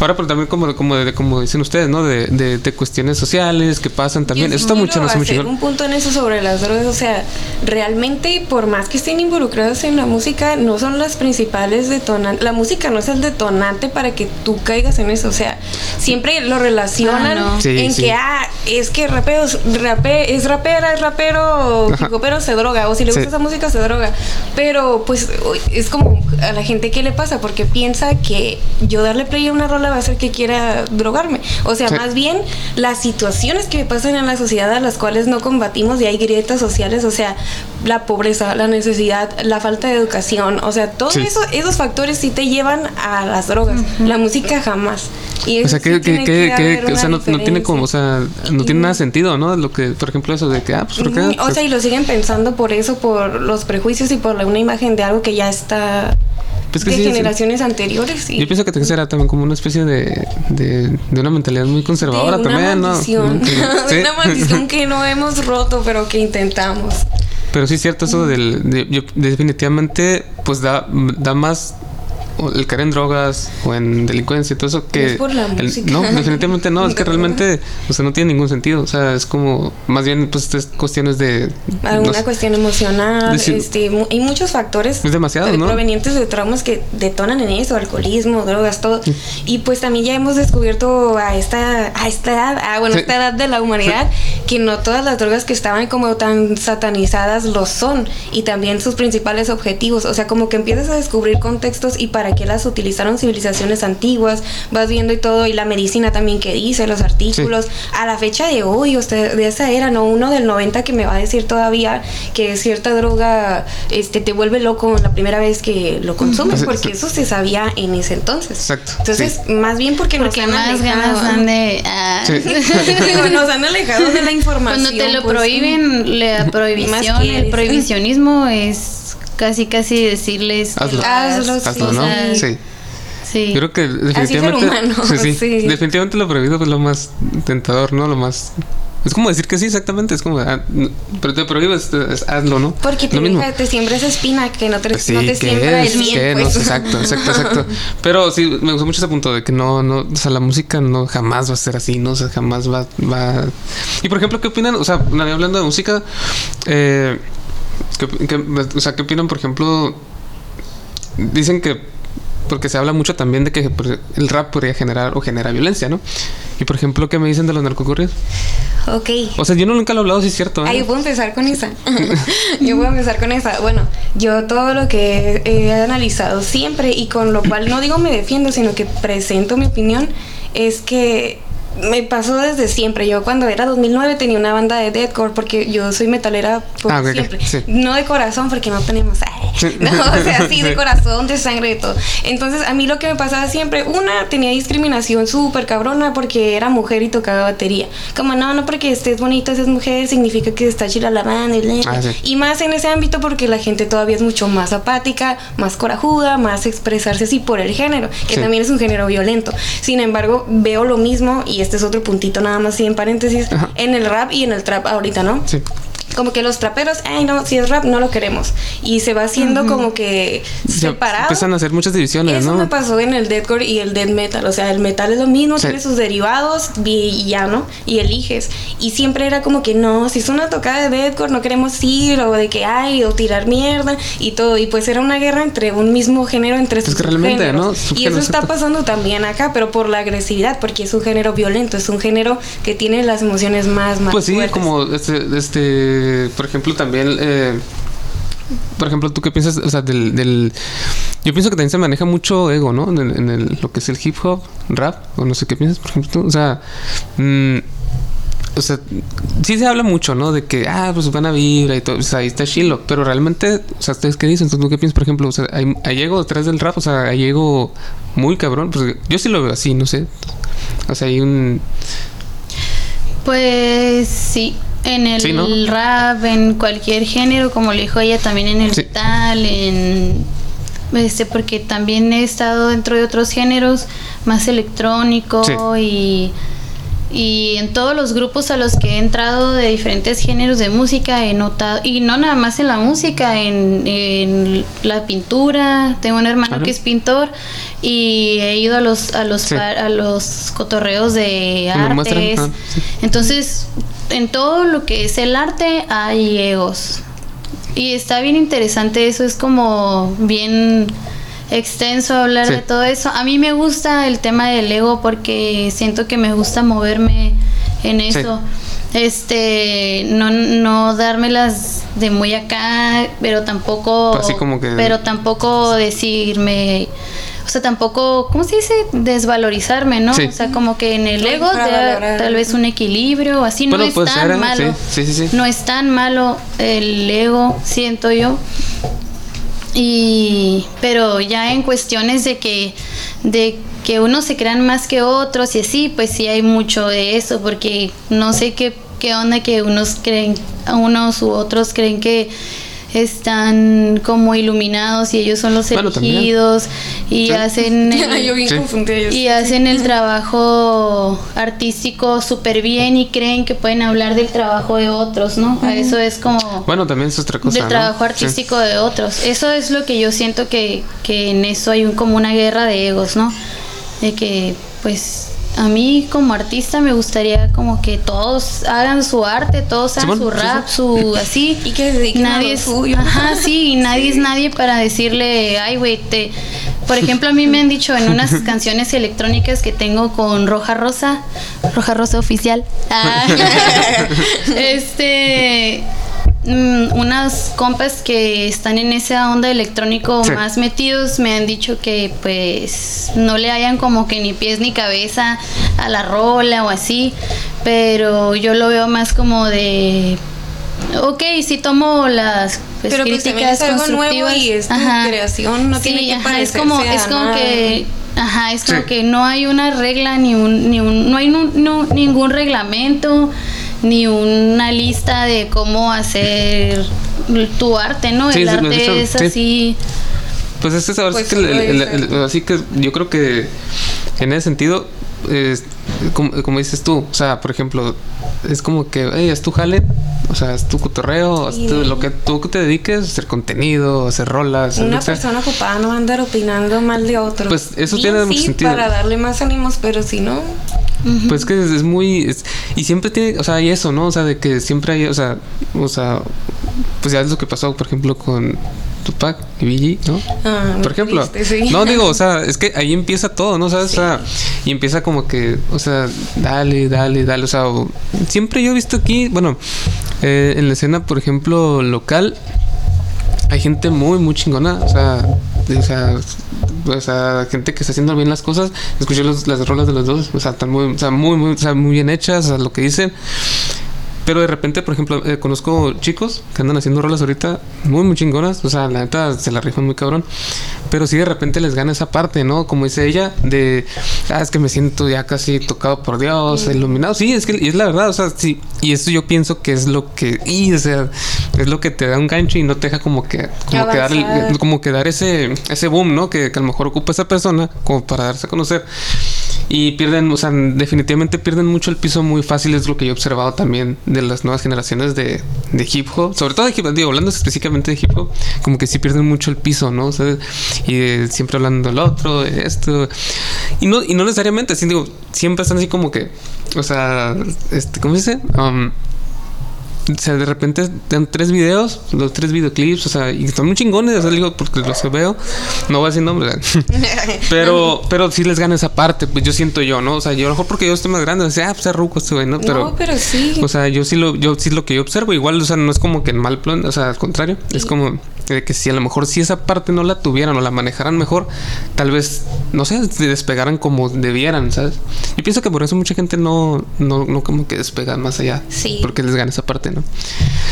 Ahora, pero también como, como, de, como dicen ustedes, ¿no? De, de, de cuestiones sociales que pasan también. Yo Eso está hacer chido. un punto en eso sobre las drogas, o sea, realmente por más que estén involucrados en la música, no son las principales detonantes. La música no es el detonante para que tú caigas en eso, o sea, siempre lo relacionan Ah, no. En sí. que ah, es que rapeo, rape, es rapera, es rapero, pero se droga, o si le Sí. gusta esa música se droga. Pero pues uy, es como a la gente que le pasa porque piensa que yo darle play a una rola va a hacer que quiera drogarme. O sea, Sí. más bien las situaciones que pasan en la sociedad a las cuales no combatimos y hay grietas sociales, o sea, la pobreza, la necesidad, la falta de educación, o sea, todos Sí. eso- esos factores sí te llevan a las drogas. La música jamás. Y O sea, sí que, que, tiene que, que- o una sea, no, no tiene como, o sea, no tiene nada de sentido, ¿no? Lo que, por ejemplo, eso de que, ah, pues, ¿por qué? O Pues, sea, y lo siguen pensando por eso, por los prejuicios y por la- una imagen de algo que ya está pues de sí, sí. generaciones anteriores. Y Yo pienso que tiene que ser también como una especie de, de, de una mentalidad muy de conservadora una también, ¿no? maldición. Sí. de una maldición que no hemos roto, pero que intentamos. Pero sí es cierto eso del... de- yo- definitivamente, pues da, da más el caer en drogas o en delincuencia y todo eso que... Es por la el- música. no, definitivamente no. Es que realmente, o sea, no tiene ningún sentido. O sea, es como... Más bien, pues, es cuestiones de... Alguna no cuestión emocional, Decir- este, hay muchos factores Es demasiado, ¿no? provenientes de traumas que detonan en eso, alcoholismo, drogas, todo. Y pues también ya hemos descubierto a esta, a esta edad, a bueno, Sí. esta edad de la humanidad, que no todas las drogas que estaban como tan satanizadas lo son, y también sus principales objetivos. O sea, como que empiezas a descubrir contextos y para qué las utilizaron civilizaciones antiguas, vas viendo y todo, y la medicina también que dice, los artículos, a la fecha de hoy, o sea, de esa era, no uno del 90 que me va a decir todavía que cierta droga este te vuelve loco la primera vez que lo consumes, Sí, porque sí. eso se sabía en ese entonces. Exacto, Entonces, más bien porque, Porque nos han más alejado. ganas dan de... ah. Sí. Nos han alejado de la información. Cuando te lo pues, prohíben, la prohibición, el prohibicionismo es casi casi decirles Hazlo. Hazlo, sí. ¿no? O sea, Sí. Sí. Yo creo que definitivamente... humano, sí, sí. sí. Definitivamente lo prohibido es lo más tentador, ¿no? Lo más... Es como decir que sí, exactamente. Es como... ah, no, pero te prohíbes, es- hazlo, ¿no? Porque te, lo mismo. deja- te siembra esa espina que no te, Pues sí, no te ¿qué siembra es? el bien. Pues. exacto, exacto, exacto. Pero sí, me gustó mucho ese punto de que no, no, o sea, la música no jamás va a ser así, ¿no? O sea, jamás va, va... Y por ejemplo, ¿qué opinan? O sea, hablando de música, eh, ¿qué, qué- o sea, ¿qué opinan, por ejemplo? Dicen que porque se habla mucho también de que el rap podría generar o genera violencia, ¿no? Y por ejemplo, ¿qué me dicen de los narcocorridos? Ok. O sea, yo no nunca lo he hablado, sí es cierto. ¿eh? Ah, yo puedo empezar con esa. yo puedo empezar con esa. Bueno, yo todo lo que he, he analizado siempre y con lo cual no digo me defiendo, sino que presento mi opinión, es que me pasó desde siempre. Yo cuando era 2009 tenía una banda de deathcore porque yo soy metalera por Ah, siempre. sí. No de corazón porque no tenemos... ay, Sí. No, o sea, sí, de corazón, de sangre, de todo. Entonces, a mí lo que me pasaba siempre, una, tenía discriminación súper cabrona porque era mujer y tocaba batería. Como, no, no porque estés bonita, seas mujer, significa que está chila la banda. Y, bla. Ah, y más en ese ámbito porque la gente todavía es mucho más apática, más corajuda, más expresarse así por el género, que también es un género violento. Sin embargo, veo lo mismo, y este es otro puntito nada más así en paréntesis, Ajá. en el rap y en el trap ahorita, ¿no? Sí. Como que los traperos, ay no, si es rap no lo queremos. Y se va haciendo como que separado. Empiezan a hacer muchas divisiones, Eso ¿no? me pasó en el deathcore y el death metal. O sea, el metal es lo mismo, Sí. tiene sus derivados y ya, ¿no? Y eliges. Y siempre era como que no, si es una tocada de deathcore no queremos ir, o de que hay, o tirar mierda y todo. Y pues era una guerra entre un mismo género, entre sus que realmente, subgéneros. ¿no? Y eso está pasando también acá, pero por la agresividad, porque es un género violento, es un género que tiene las emociones más, más Pues sí, fuertes. como este, este, por ejemplo, también, eh, por ejemplo, ¿tú qué piensas? O sea, del, del, yo pienso que también se maneja mucho ego, ¿no? En, en el- lo que es el hip hop, rap, o no sé qué piensas, por ejemplo, tú. O sea, mm, o sea, sí se habla mucho, ¿no? De que, ah, pues van a vibra y todo, o sea, ahí está chilo, pero realmente, o sea, ¿ustedes qué dicen? Entonces, ¿tú qué piensas, por ejemplo? O sea, hay, hay ego detrás del rap, o sea, hay ego muy cabrón, pues yo sí lo veo así, no sé. O sea, hay un... Pues sí, en el Sí, ¿no? rap, en cualquier género, como lo dijo ella, también en el Sí. metal, en este, porque también he estado dentro de otros géneros más electrónico y y en todos los grupos a los que he entrado de diferentes géneros de música he notado, y no nada más en la música, en, en la pintura, tengo un hermano que es pintor y he ido a los a los Sí. a los cotorreos de artes. ah, sí. Entonces, en todo lo que es el arte hay egos. Y está bien interesante eso, es como bien extenso hablar Sí. de todo eso. A mí me gusta el tema del ego porque siento que me gusta moverme en Sí. eso. Este, no, no dármelas de muy acá, pero tampoco, Así como que- pero tampoco decirme, o sea, tampoco, ¿cómo se dice? Desvalorizarme, ¿no? Sí. O sea, como que en el ego valorar. tal vez un equilibrio, así Bueno, no es puede tan ¿eh? malo. Sí, sí, sí, sí. No es tan malo el ego, siento yo. Y pero ya en cuestiones de que de que unos se crean más que otros y así, pues sí hay mucho de eso porque no sé qué qué onda que unos creen unos u otros creen que están como iluminados y ellos son los Bueno, también. elegidos y Sí. hacen el- Yo bien Sí. y hacen el trabajo artístico súper bien y creen que pueden hablar del trabajo de otros, ¿no? Eso es como Bueno, también es otra cosa. del ¿no? trabajo Sí. artístico de otros. Eso es lo que yo siento que, que en eso hay un, como una guerra de egos, ¿no? De que, pues, a mí como artista me gustaría como que todos hagan su arte, todos hagan su rap, su así. Y que se dediquen a nadie es, suyo. Ajá, sí, y nadie es nadie para decirle, ay, güey, te... Por ejemplo, a mí me han dicho en unas canciones electrónicas que tengo con Roja Rosa, Roja Rosa oficial, ah, este, mm, unas compas que están en esa onda electrónico Sí. más metidos me han dicho que pues no le hayan como que ni pies ni cabeza a la rola o así, pero yo lo veo más como de Ok, sí tomo las pues, Pero pues críticas es algo nuevo y es tu creación, no tiene que ajá, es como, a es como nada. que, ajá, es como Sí. que no hay una regla ni un, ni un, no hay no- ningún reglamento ni una lista de cómo hacer tu arte, ¿no? Sí, el arte es sí. así. Pues es que Pues sí que, el- el- el- el- así que yo creo que en ese sentido, es, como, como dices tú, o sea, por ejemplo, es como que, hey, es tu jale, o sea, es tu cotorreo, es tu- lo que tú te dediques, hacer contenido, hacer rolas, hacer Una que persona ocupada no va a andar opinando mal de otro. Pues, eso Bien, tiene mucho sí, sentido. Para darle más ánimos, pero si no. Pues que es, es muy es- y siempre tiene, o sea, hay eso, ¿no? O sea, de que siempre hay, o sea, o sea, pues ya es lo que pasó, por ejemplo, con Tupac y Biggie, ¿no? Ah, por ejemplo, triste, sí. no digo, o sea, es que ahí empieza todo, ¿no? O sea, y empieza como que, o sea, dale, dale, dale, o sea, o- siempre yo he visto aquí, bueno, eh, en la escena, por ejemplo, local, hay gente muy, muy chingona. O sea, de- o sea, o sea, gente que está haciendo bien las cosas. Escuché los- las rolas de los dos. O sea, están muy, o sea, muy, muy, o sea, muy bien hechas, o sea, lo que dicen. Pero de repente, por ejemplo, eh, conozco chicos que andan haciendo rolas ahorita muy, muy chingonas. O sea, la neta se la rifan muy cabrón. Pero sí de repente les gana esa parte, ¿no? Como dice ella, de, ah, es que me siento ya casi tocado por Dios, iluminado. Sí, es que y es la verdad, o sea, sí. Y eso yo pienso que es lo que, y, o sea, es lo que te da un gancho y no te deja como que, como que dar, como que dar ese, ese boom, ¿no? Que, que a lo mejor ocupa esa persona como para darse a conocer. Y pierden, o sea, definitivamente pierden mucho el piso muy fácil, es lo que yo he observado también de las nuevas generaciones de, de hip hop, sobre todo de hip hop, digo, hablando específicamente de hip hop, como que sí pierden mucho el piso, ¿no? O sea, y de siempre hablando del otro, de esto. Y no, y no necesariamente, así digo, siempre están así como que, o sea, este, ¿cómo dice? Um, o sea, de repente dan tres videos, los tres videoclips, o sea, y están muy chingones, o sea, digo, porque los que veo, no voy a decir nombres, pero, pero sí les gana esa parte, pues yo siento yo, ¿no? O sea, yo a lo mejor porque yo estoy más grande, o sea, ah, pues es ruco este güey, ¿no? Pero, no, pero sí. o sea, yo sí lo, yo sí lo que yo observo, igual, o sea, no es como que en mal plan, o sea, al contrario, es como de que si a lo mejor si esa parte no la tuvieran o la manejaran mejor, tal vez, no sé, se despegaran como debieran, ¿sabes? Yo pienso que por eso mucha gente no, no, no como que despega más allá. Sí. Porque les gana esa parte, ¿no?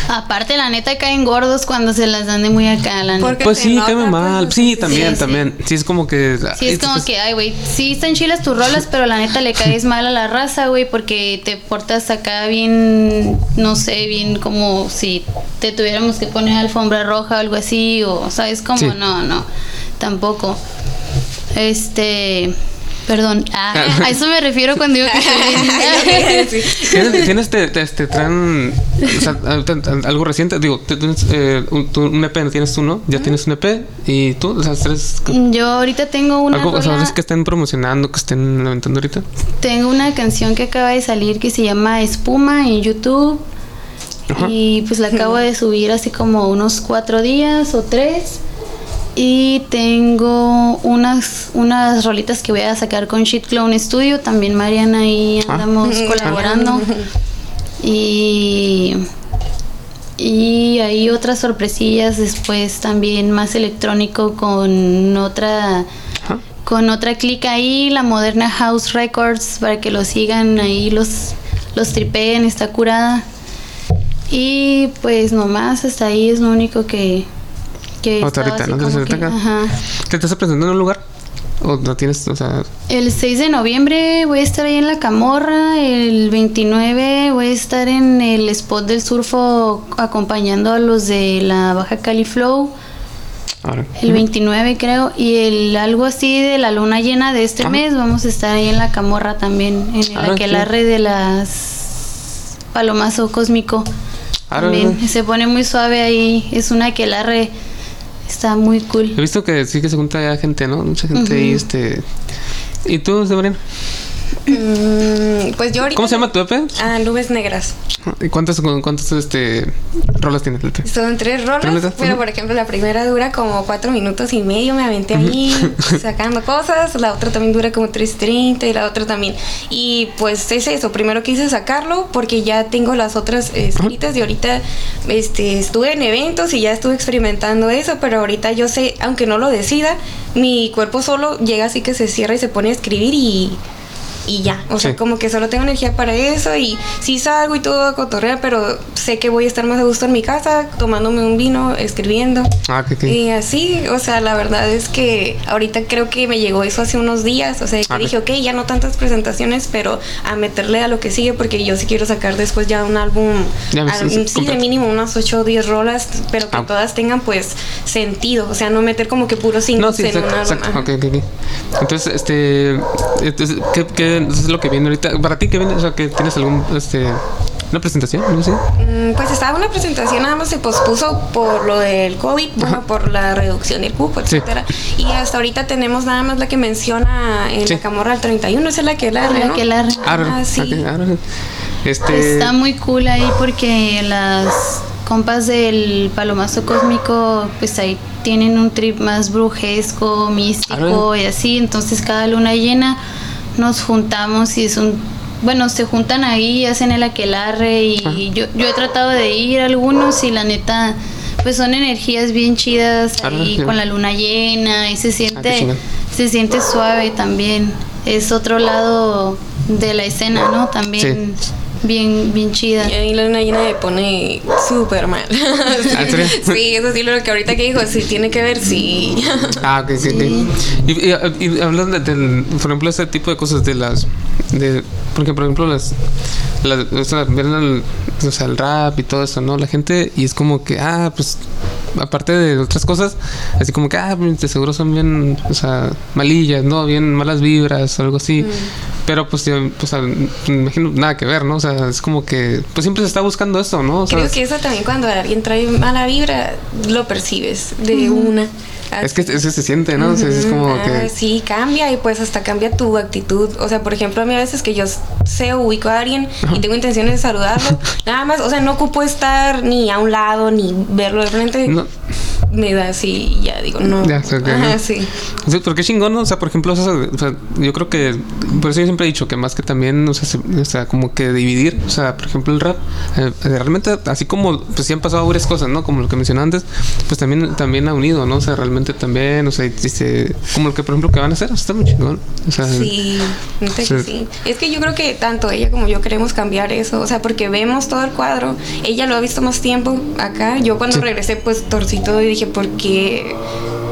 Aparte, la neta caen gordos cuando se las dan de muy acá, la neta. Porque Pues sí, nota, queme pues, mal. sea, Sí, sí, también, sí. también. Sí, es como que. Sí, es como pues, que, ay, güey, sí están chilas tus rolas, pero la neta le caes mal a la raza, güey, porque te portas acá bien, no sé, bien como si te tuviéramos que poner alfombra roja o algo así, o, ¿sabes? Como, Sí. no, no, tampoco. Este, perdón, ah, a eso me refiero cuando digo que ¿Tienes, tienes te, te- te traen o sea, algo reciente? Digo, tienes eh, un, tú- un EP, ¿tienes tú, no? Ya tienes un EP y tú, o sea, tres. Yo ahorita tengo una Algo, o sea, rola- es que estén promocionando, que estén levantando ahorita. Tengo una canción que acaba de salir que se llama Espuma en YouTube. Ajá. Y pues la acabo de subir así como unos cuatro días o tres. Y tengo unas, unas rolitas que voy a sacar con Shit Clown Studio. También Mariana y Ah. andamos colaborando. Y, y hay otras sorpresillas después también más electrónico con otra Ajá. con otra clic ahí, la Moderna House Records, para que lo sigan ahí, los, los tripeen, está curada. Y pues nomás hasta ahí es lo único que... que Hasta ahorita, ¿no? que- acá. ajá. ¿Te estás presentando en un lugar? ¿O no tienes, o sea, El 6 de noviembre voy a estar ahí en La Camorra, el 29 voy a estar en el spot del surfo acompañando a los de la Baja Cali Flow. ahora? El 29 creo, y el algo así de la luna llena de este mes, vamos a estar ahí en la camorra también, en el Ah, aquelarre de las palomazo cósmico. También se pone muy suave ahí, es una aquelarre, está muy He cool. visto que sí que se junta ya gente, ¿no? Mucha gente ahí, este. ¿Y tú, Sebastián? Mm, pues yo ahorita. ¿Cómo se llama tu EP? Ah, Nubes Negras. ¿Y cuántas, cuántas este, rolas tienes el EP? Son tres rolas, ¿Tres pero por ejemplo la primera dura como cuatro minutos y medio, me aventé ahí sacando cosas, la otra también dura como 3.30 y la otra también. Y pues es eso, primero quise sacarlo porque ya tengo las otras escritas y ahorita este, estuve en eventos y ya estuve experimentando eso, pero ahorita yo sé, aunque no lo decida, mi cuerpo solo llega así que se cierra y se pone a escribir y y ya. O sea, Sí. como que solo tengo energía para eso y sí salgo y todo a cotorrear, pero sé que voy a estar más a gusto en mi casa, tomándome un vino, escribiendo. Ah, que Y así, o sea, la verdad es que ahorita creo que me llegó eso hace unos días, o sea, que Ah, dije, ok, ya no tantas presentaciones, pero a meterle a lo que sigue, porque yo sí quiero sacar después ya un álbum, Ya, sí, de mínimo unas 8 o 10 rolas, pero que Ah. todas tengan pues sentido, o sea, no meter como que puros No, singles sí, en un álbum. exacto. Entonces, este. Entonces, ¿qué, qué es lo que viene ahorita? ¿Para ti qué viene? O sea, que tienes algún. Este. Una presentación, no sé. Mm, Pues estaba una presentación, nada más se pospuso por lo del COVID, bueno, por la reducción del cupo, Sí. etcétera. Y hasta ahorita tenemos nada más la que menciona en Sí. la Camorra al 31, esa es la que la La ¿no? aquelarre. Ah, Ah, sí. ahora, Este. Está muy cool ahí porque las compas del Palomazo Cósmico, pues ahí tienen un trip más brujesco, místico Ah, y así. Entonces cada luna llena nos juntamos y es un... Bueno, se juntan ahí y hacen el aquelarre y yo, yo he tratado de ir a algunos y la neta, pues son energías bien chidas Ah, ahí con la luna llena y se siente, chingón. se siente suave también. Es otro lado de la escena, ¿no? También bien, bien chida. Y ahí la luna llena me pone súper mal. ¿Ah, sí, eso sí lo que ahorita que dijo, sí tiene que ver, sí. Ah, ok, sí. Y, y, y hablando de- del, por ejemplo, ese tipo de cosas de las, de, porque por ejemplo las, las o sea, ven el, o sea, el rap y todo eso, ¿no? La gente, y es como que, ah, pues, aparte de otras cosas, así como que, ah, de seguro son bien, o sea, malillas, ¿no? Bien malas vibras o algo así. Pero pues, yo, pues, me imagino nada que ver, ¿no? O sea, es como que, pues siempre se está buscando eso, ¿no? O Creo que eso también cuando alguien trae mala vibra, lo percibes de una. Es que eso se siente, ¿no? O sea, es como Ah, que... Sí, cambia y pues hasta cambia tu actitud. O sea, por ejemplo, a mí a veces que yo sé ubico a alguien y tengo intenciones de saludarlo, nada más, o sea, no ocupo estar ni a un lado ni verlo de frente. No. Me da así, ya digo, no. Ya, que Ajá, sí. Sí, porque es chingón, ¿no? O sea, por ejemplo, o sea, o sea, yo creo que. Por eso yo siempre he dicho que más que también, o sea, se- o sea como que dividir, o sea, por ejemplo, el rap, eh, realmente, así como, pues sí han pasado varias cosas, ¿no? Como lo que mencioné antes, pues también, también ha unido, ¿no? O sea, realmente también, o sea, dice, como lo que, por ejemplo, que van a hacer, sea, está muy chingón. O sea, Sí, Sí. sí. Es que yo creo que tanto ella como yo queremos cambiar eso, o sea, porque vemos todo el cuadro. Ella lo ha visto más tiempo acá. Yo cuando Sí. regresé, pues torcí todo y dije, ¿por qué,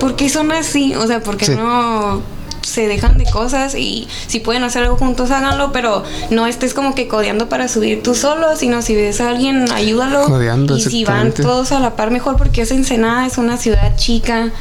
¿por qué son así? O sea, ¿por qué Sí. no se dejan de cosas y si pueden hacer algo juntos, háganlo, pero no estés como que codeando para subir tú solo, sino si ves a alguien, ayúdalo. Codeando, y si van todos a la par, mejor, porque es Ensenada, es una ciudad chica.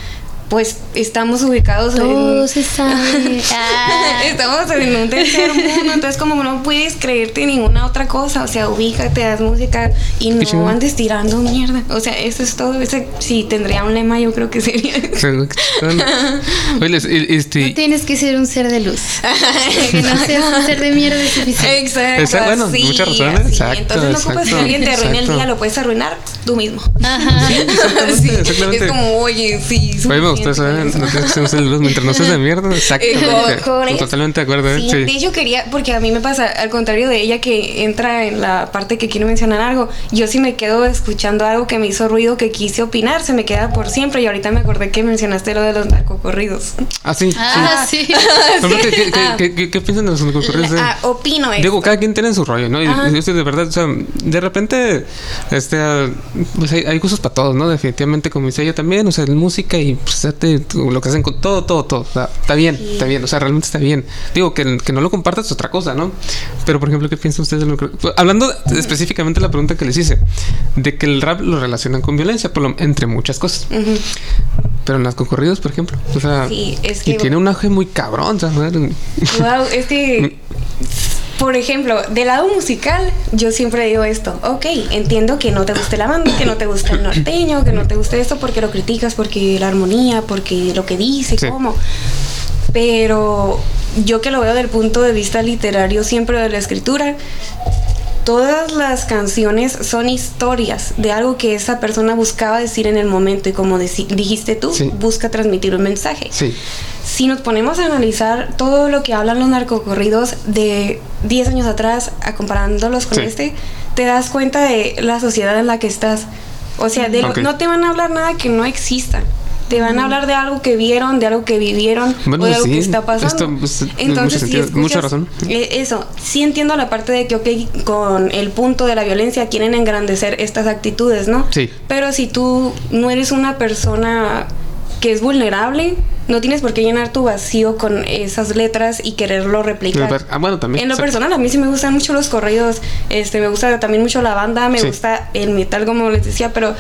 Pues estamos ubicados Todo en, se sabe. Ah. Estamos en un tercer mundo, entonces como no puedes creerte ninguna otra cosa, o sea, ubícate, haz música y no andes tirando mierda. O sea, eso es todo. Ese, si tendría un lema, yo creo que sería. Oye, les- No este. tienes que ser un ser de luz. Que no seas un ser de mierda es suficiente. Exacto. Esa- bueno, muchas razones, así. exacto, Entonces no ocupas que alguien te arruine el día, lo puedes arruinar tú mismo. Ajá. exactamente, Sí, exactamente. Es como, oye, sí. Oye, me eso, ¿eh? con No eso. tienes que luz mientras no seas de mierda. Exactamente. Eh, con- eso. Totalmente de acuerdo, ¿eh? Sí, Sí. de hecho quería, porque a mí me pasa, al contrario de ella que entra en la parte que quiere mencionar algo, yo sí me quedo escuchando algo que me hizo ruido, que quise opinar, se me queda por siempre y ahorita me acordé que mencionaste lo de los narcocorridos. Ah, sí. Ah, sí. sí. Por ejemplo, ¿Qué, qué, Ah. qué, piensan de los narcocorridos? Ah, opino esto. Digo, cada quien tiene su rollo, ¿no? Y estoy de verdad, o sea, de repente, este, pues hay, hay gustos para todos, ¿no? Definitivamente, como dice ella también, o sea, música y pues, date lo que hacen con todo, todo, todo. Está bien, está bien, o sea, realmente está bien. Digo, que, que no lo compartas es otra cosa, ¿no? Pero, por ejemplo, ¿qué piensan ustedes de lo que... pues, Hablando específicamente de la pregunta que les hice, de que el rap lo relacionan con violencia, por lo- entre muchas cosas. Pero en las concurridos, por ejemplo, o sea, Sí, es y que- tiene un auge muy cabrón, ¿sabes? Wow, es que, por ejemplo, del lado musical, yo siempre digo esto. Ok, entiendo que no te guste la banda, que no te guste el norteño, que no te guste esto porque lo criticas, porque la armonía, porque lo que dice, Sí. cómo. Pero yo que lo veo del punto de vista literario, siempre de la escritura, todas las canciones son historias de algo que esa persona buscaba decir en el momento y como dijiste tú, Sí. busca transmitir un mensaje. Sí. Si nos ponemos a analizar todo lo que hablan los narcocorridos de 10 años atrás, a comparándolos con Sí. este, te das cuenta de la sociedad en la que estás. O sea, de lo- no te van a hablar nada que no exista. Te van a hablar de algo que vieron, de algo que vivieron, Bueno, o de algo sí, que está pasando. esto, pues, mucho Entonces, si sentido, mucha escuchas- razón. eh, eso, sí entiendo la parte de que, ok, con el punto de la violencia quieren engrandecer estas actitudes, ¿no? Sí. Pero si tú no eres una persona que es vulnerable, no tienes por qué llenar tu vacío con esas letras y quererlo replicar. Ah, bueno, también. En lo exacto. personal, a mí sí me gustan mucho los corridos, este, me gusta también mucho la banda, me Sí. gusta el metal, como les decía, pero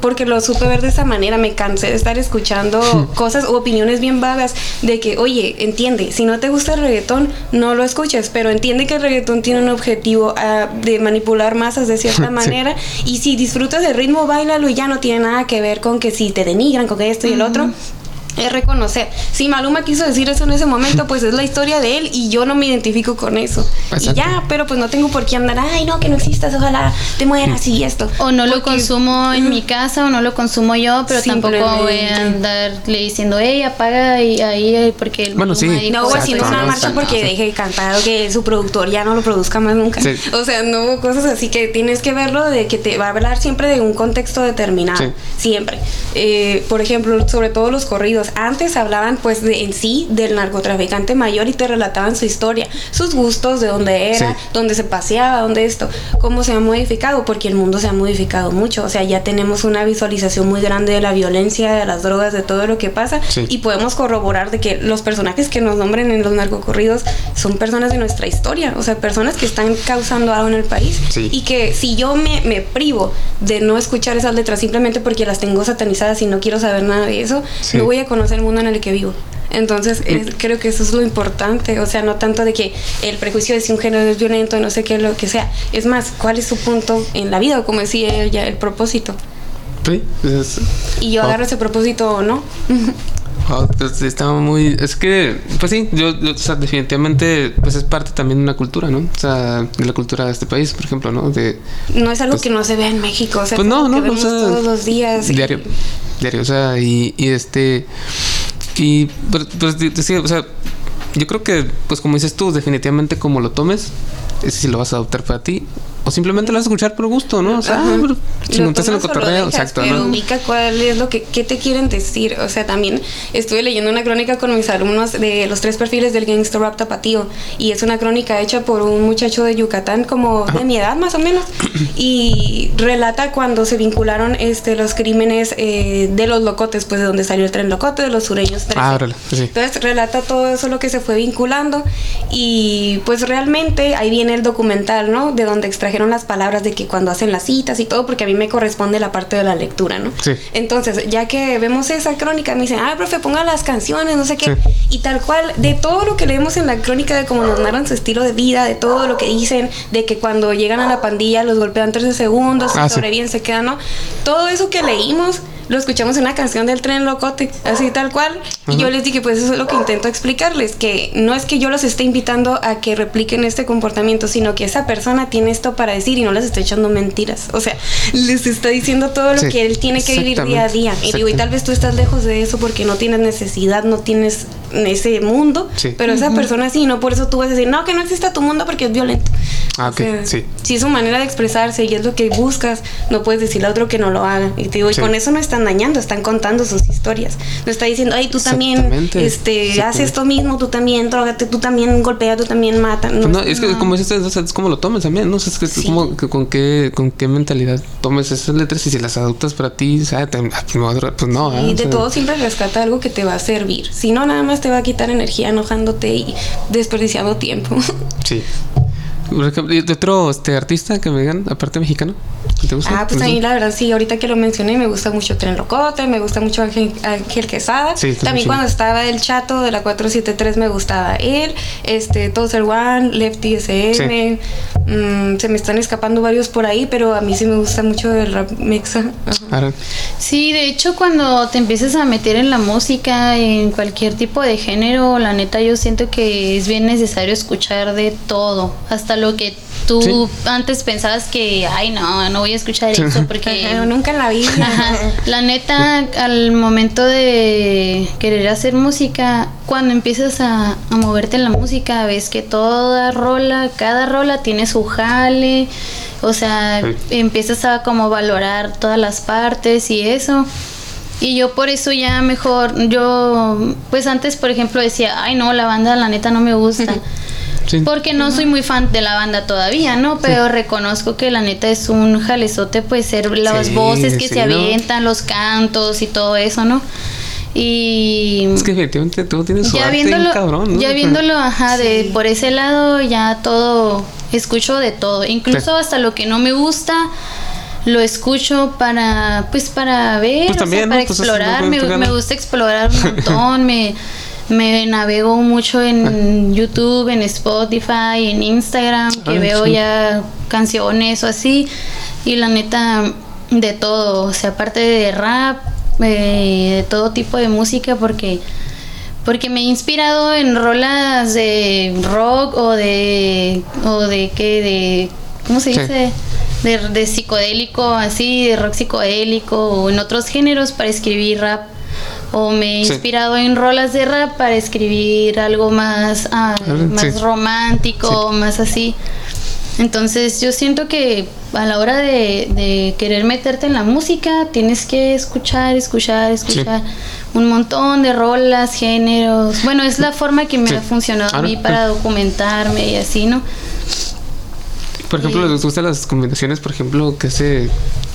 porque lo supe ver de esa manera, me cansé de estar escuchando cosas o opiniones bien vagas de que, oye, entiende, si no te gusta el reggaetón, no lo escuches, pero entiende que el reggaetón tiene un objetivo ah, de manipular masas de cierta Sí. manera y si disfrutas del ritmo, bailalo y ya no tiene nada que ver con que si te denigran, con que esto y el otro. Es reconocer. Si Maluma quiso decir eso en ese momento, pues es la historia de él y yo no me identifico con eso. Exacto. Y ya, pero pues no tengo por qué andar, ay, no, que no existas, ojalá te mueras y esto. O no lo consumo en mi casa o no lo consumo yo, pero tampoco voy a andarle diciendo, hey, apaga y ahí porque el Bueno, sí. dijo No haciendo una esto". marcha porque deje de cantar o que su productor ya no lo produzca más nunca. Sí. O sea, no hubo cosas así que tienes que verlo de que te va a hablar siempre de un contexto determinado. Sí. Siempre. Eh, por ejemplo, sobre todo los corridos. Antes hablaban pues de, en sí del narcotraficante mayor y te relataban su historia, sus gustos, de dónde era, Sí. dónde se paseaba, dónde esto, cómo se ha modificado, porque el mundo se ha modificado mucho. O sea, ya tenemos una visualización muy grande de la violencia, de las drogas, de todo lo que pasa Sí. y podemos corroborar de que los personajes que nos nombren en los narcocorridos son personas de nuestra historia, o sea, personas que están causando algo en el país Sí. y que si yo me, me privo de no escuchar esas letras simplemente porque las tengo satanizadas y no quiero saber nada de eso, no voy a conocer el mundo en el que vivo. Entonces, es- creo que eso es lo importante, o sea, no tanto de que el prejuicio de si un género es violento, no sé qué, lo que sea. Es más, ¿cuál es su punto en la vida? O como decía ella, el propósito. Sí, es- Y yo Oh. agarro ese propósito o no. Oh, pues, estaba muy... Es que, pues sí, yo, yo, o sea, definitivamente, pues es parte también de una cultura, ¿no? O sea, de la cultura de este país, por ejemplo, ¿no? De... No es algo Pues- que no se vea en México. O sea, Pues es no, no, que o vemos sea, todos los días. y- Diario, diario, o sea, y, y este... Y, pues, pues, sí, o sea, yo creo que, pues como dices tú, definitivamente como lo tomes, es si lo vas a adoptar para ti, o simplemente lo vas a escuchar por gusto, ¿no? O sea, Ajá. chingón, estás en el tomas o lo cotorreo, exacto, pero ¿no? ubica cuál es lo que qué te quieren decir. O sea, también estuve leyendo una crónica con mis alumnos de los tres perfiles del gangster rap tapatío y es una crónica hecha por un muchacho de Yucatán como de mi edad más o menos y relata cuando se vincularon este los crímenes eh, de los locotes, pues de donde salió el tren locote de los sureños 13. Ah, sí. Entonces relata todo eso lo que se fue vinculando y pues realmente ahí viene el documental, ¿no? De donde extrajeron las palabras de que cuando hacen las citas y todo, porque a mí me corresponde la parte de la lectura, ¿no? Sí. Entonces, ya que vemos esa crónica, me dicen, ah, profe, ponga las canciones, no sé qué. Sí. Y tal cual, de todo lo que leemos en la crónica, de cómo nos narran su estilo de vida, de todo lo que dicen, de que cuando llegan a la pandilla los golpean 13 segundos, Ah, sí. sobreviven, se quedan, ¿no? Todo eso que leímos lo escuchamos en una canción del tren locote, así tal cual. Y yo les dije, pues eso es lo que intento explicarles, que no es que yo los esté invitando a que repliquen este comportamiento, sino que esa persona tiene esto para decir y no les estoy echando mentiras. O sea, les está diciendo todo lo Sí, que él tiene que vivir día a día. Y digo, y tal vez tú estás lejos de eso porque no tienes necesidad, no tienes ese mundo, Sí. pero esa persona sí, no por eso tú vas a decir, no, que no exista tu mundo porque es violento. Ah, O ok, sea, sí. Si es su manera de expresarse y es lo que buscas, no puedes decirle a otro que no lo haga. Y te digo, Sí. y con eso no están dañando, están contando sus historias. No está diciendo, ay, tú también este, haces exactamente. esto mismo, tú también drogate, tú también golpea, tú también mata. No, no, es que no. como dices, o sea, es como lo tomes también, ¿no? O sea, es que es Sí. como que con qué con qué mentalidad tomes esas letras y si las adoptas para ti, ¿sabes? Ah, pues no, pues ¿eh? Y O de sea, todo siempre rescata algo que te va a servir. Si no, nada más te va a quitar energía enojándote y desperdiciando tiempo. Sí. Por ejemplo, ¿y de otro este, artista que me digan, aparte mexicano? ¿que ¿Te gusta? Ah, pues a mí la verdad sí, ahorita que lo mencioné, me gusta mucho Tren Locote, me gusta mucho Ángel, Ángel Quesada. Sí, También cuando estaba el chato de la 473 me gustaba él, este, Tozer One, Lefty SM, mm, se me están escapando varios por ahí, pero a mí sí me gusta mucho el rap mexa. Sí, de hecho cuando te empiezas a meter en la música, en cualquier tipo de género, la neta yo siento que es bien necesario escuchar de todo, hasta lo que tú Sí. antes pensabas que, ay no, no voy a escuchar eso porque... Ajá, nunca en la vida. Ajá. La neta, al momento de querer hacer música, cuando empiezas a, a moverte en la música, ves que toda rola, cada rola tiene su jale, o sea, Sí. empiezas a como valorar todas las partes y eso. Y yo por eso ya mejor, yo pues antes por ejemplo decía, ay no, la banda la neta no me gusta. sí. Porque no soy muy fan de la banda todavía, ¿no? Pero reconozco que la neta es un jalezote, pues ser las Sí, voces que sí, se ¿no? avientan, los cantos y todo eso, ¿no? Y Es que efectivamente tú tienes su ya arte viéndolo, cabrón, ¿no? ya viéndolo, ajá, de por ese lado ya todo, escucho de todo, incluso Sí. hasta lo que no me gusta. Lo escucho para, pues para ver, Pues o sea, también, ¿no? para Pues es explorar, me, me gusta explorar un montón, me, me navego mucho en YouTube, en Spotify, en Instagram, que Ah, veo sí. ya canciones o así, y la neta, de todo, o sea, aparte de rap, eh, de todo tipo de música, porque porque me he inspirado en rolas de rock o de o de qué de cómo se Sí. dice de, de psicodélico así de rock psicodélico o en otros géneros para escribir rap o me he Sí. inspirado en rolas de rap para escribir algo más ah, Ah, más sí. romántico más así entonces yo siento que a la hora de, de querer meterte en la música tienes que escuchar, escuchar, escuchar un montón de rolas, géneros. Bueno, es la forma que me ha funcionado a mí para documentarme y así, ¿no? Por ejemplo, ¿les gustan las combinaciones, por ejemplo, que hace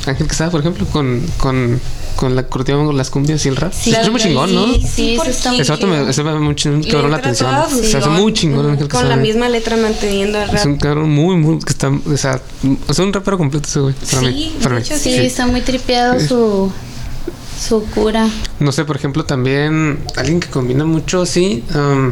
Ángel Quesada, por ejemplo, con, con, con la curtida con las cumbias y el rap? Sí, es muy chingón, ¿no? Sí, sí, eso está muy vato me, ese me muy chingón, cabrón la atención. Se hace muy chingón Ángel Con la Quesada. misma letra manteniendo el rap. Es un cabrón muy, muy, que está, o sea, es un rapero completo ese güey, para Sí, mí. Para mí. hecho, Sí, Sí. está muy tripeado su, su cura. No sé, por ejemplo, también alguien que combina mucho, sí. um,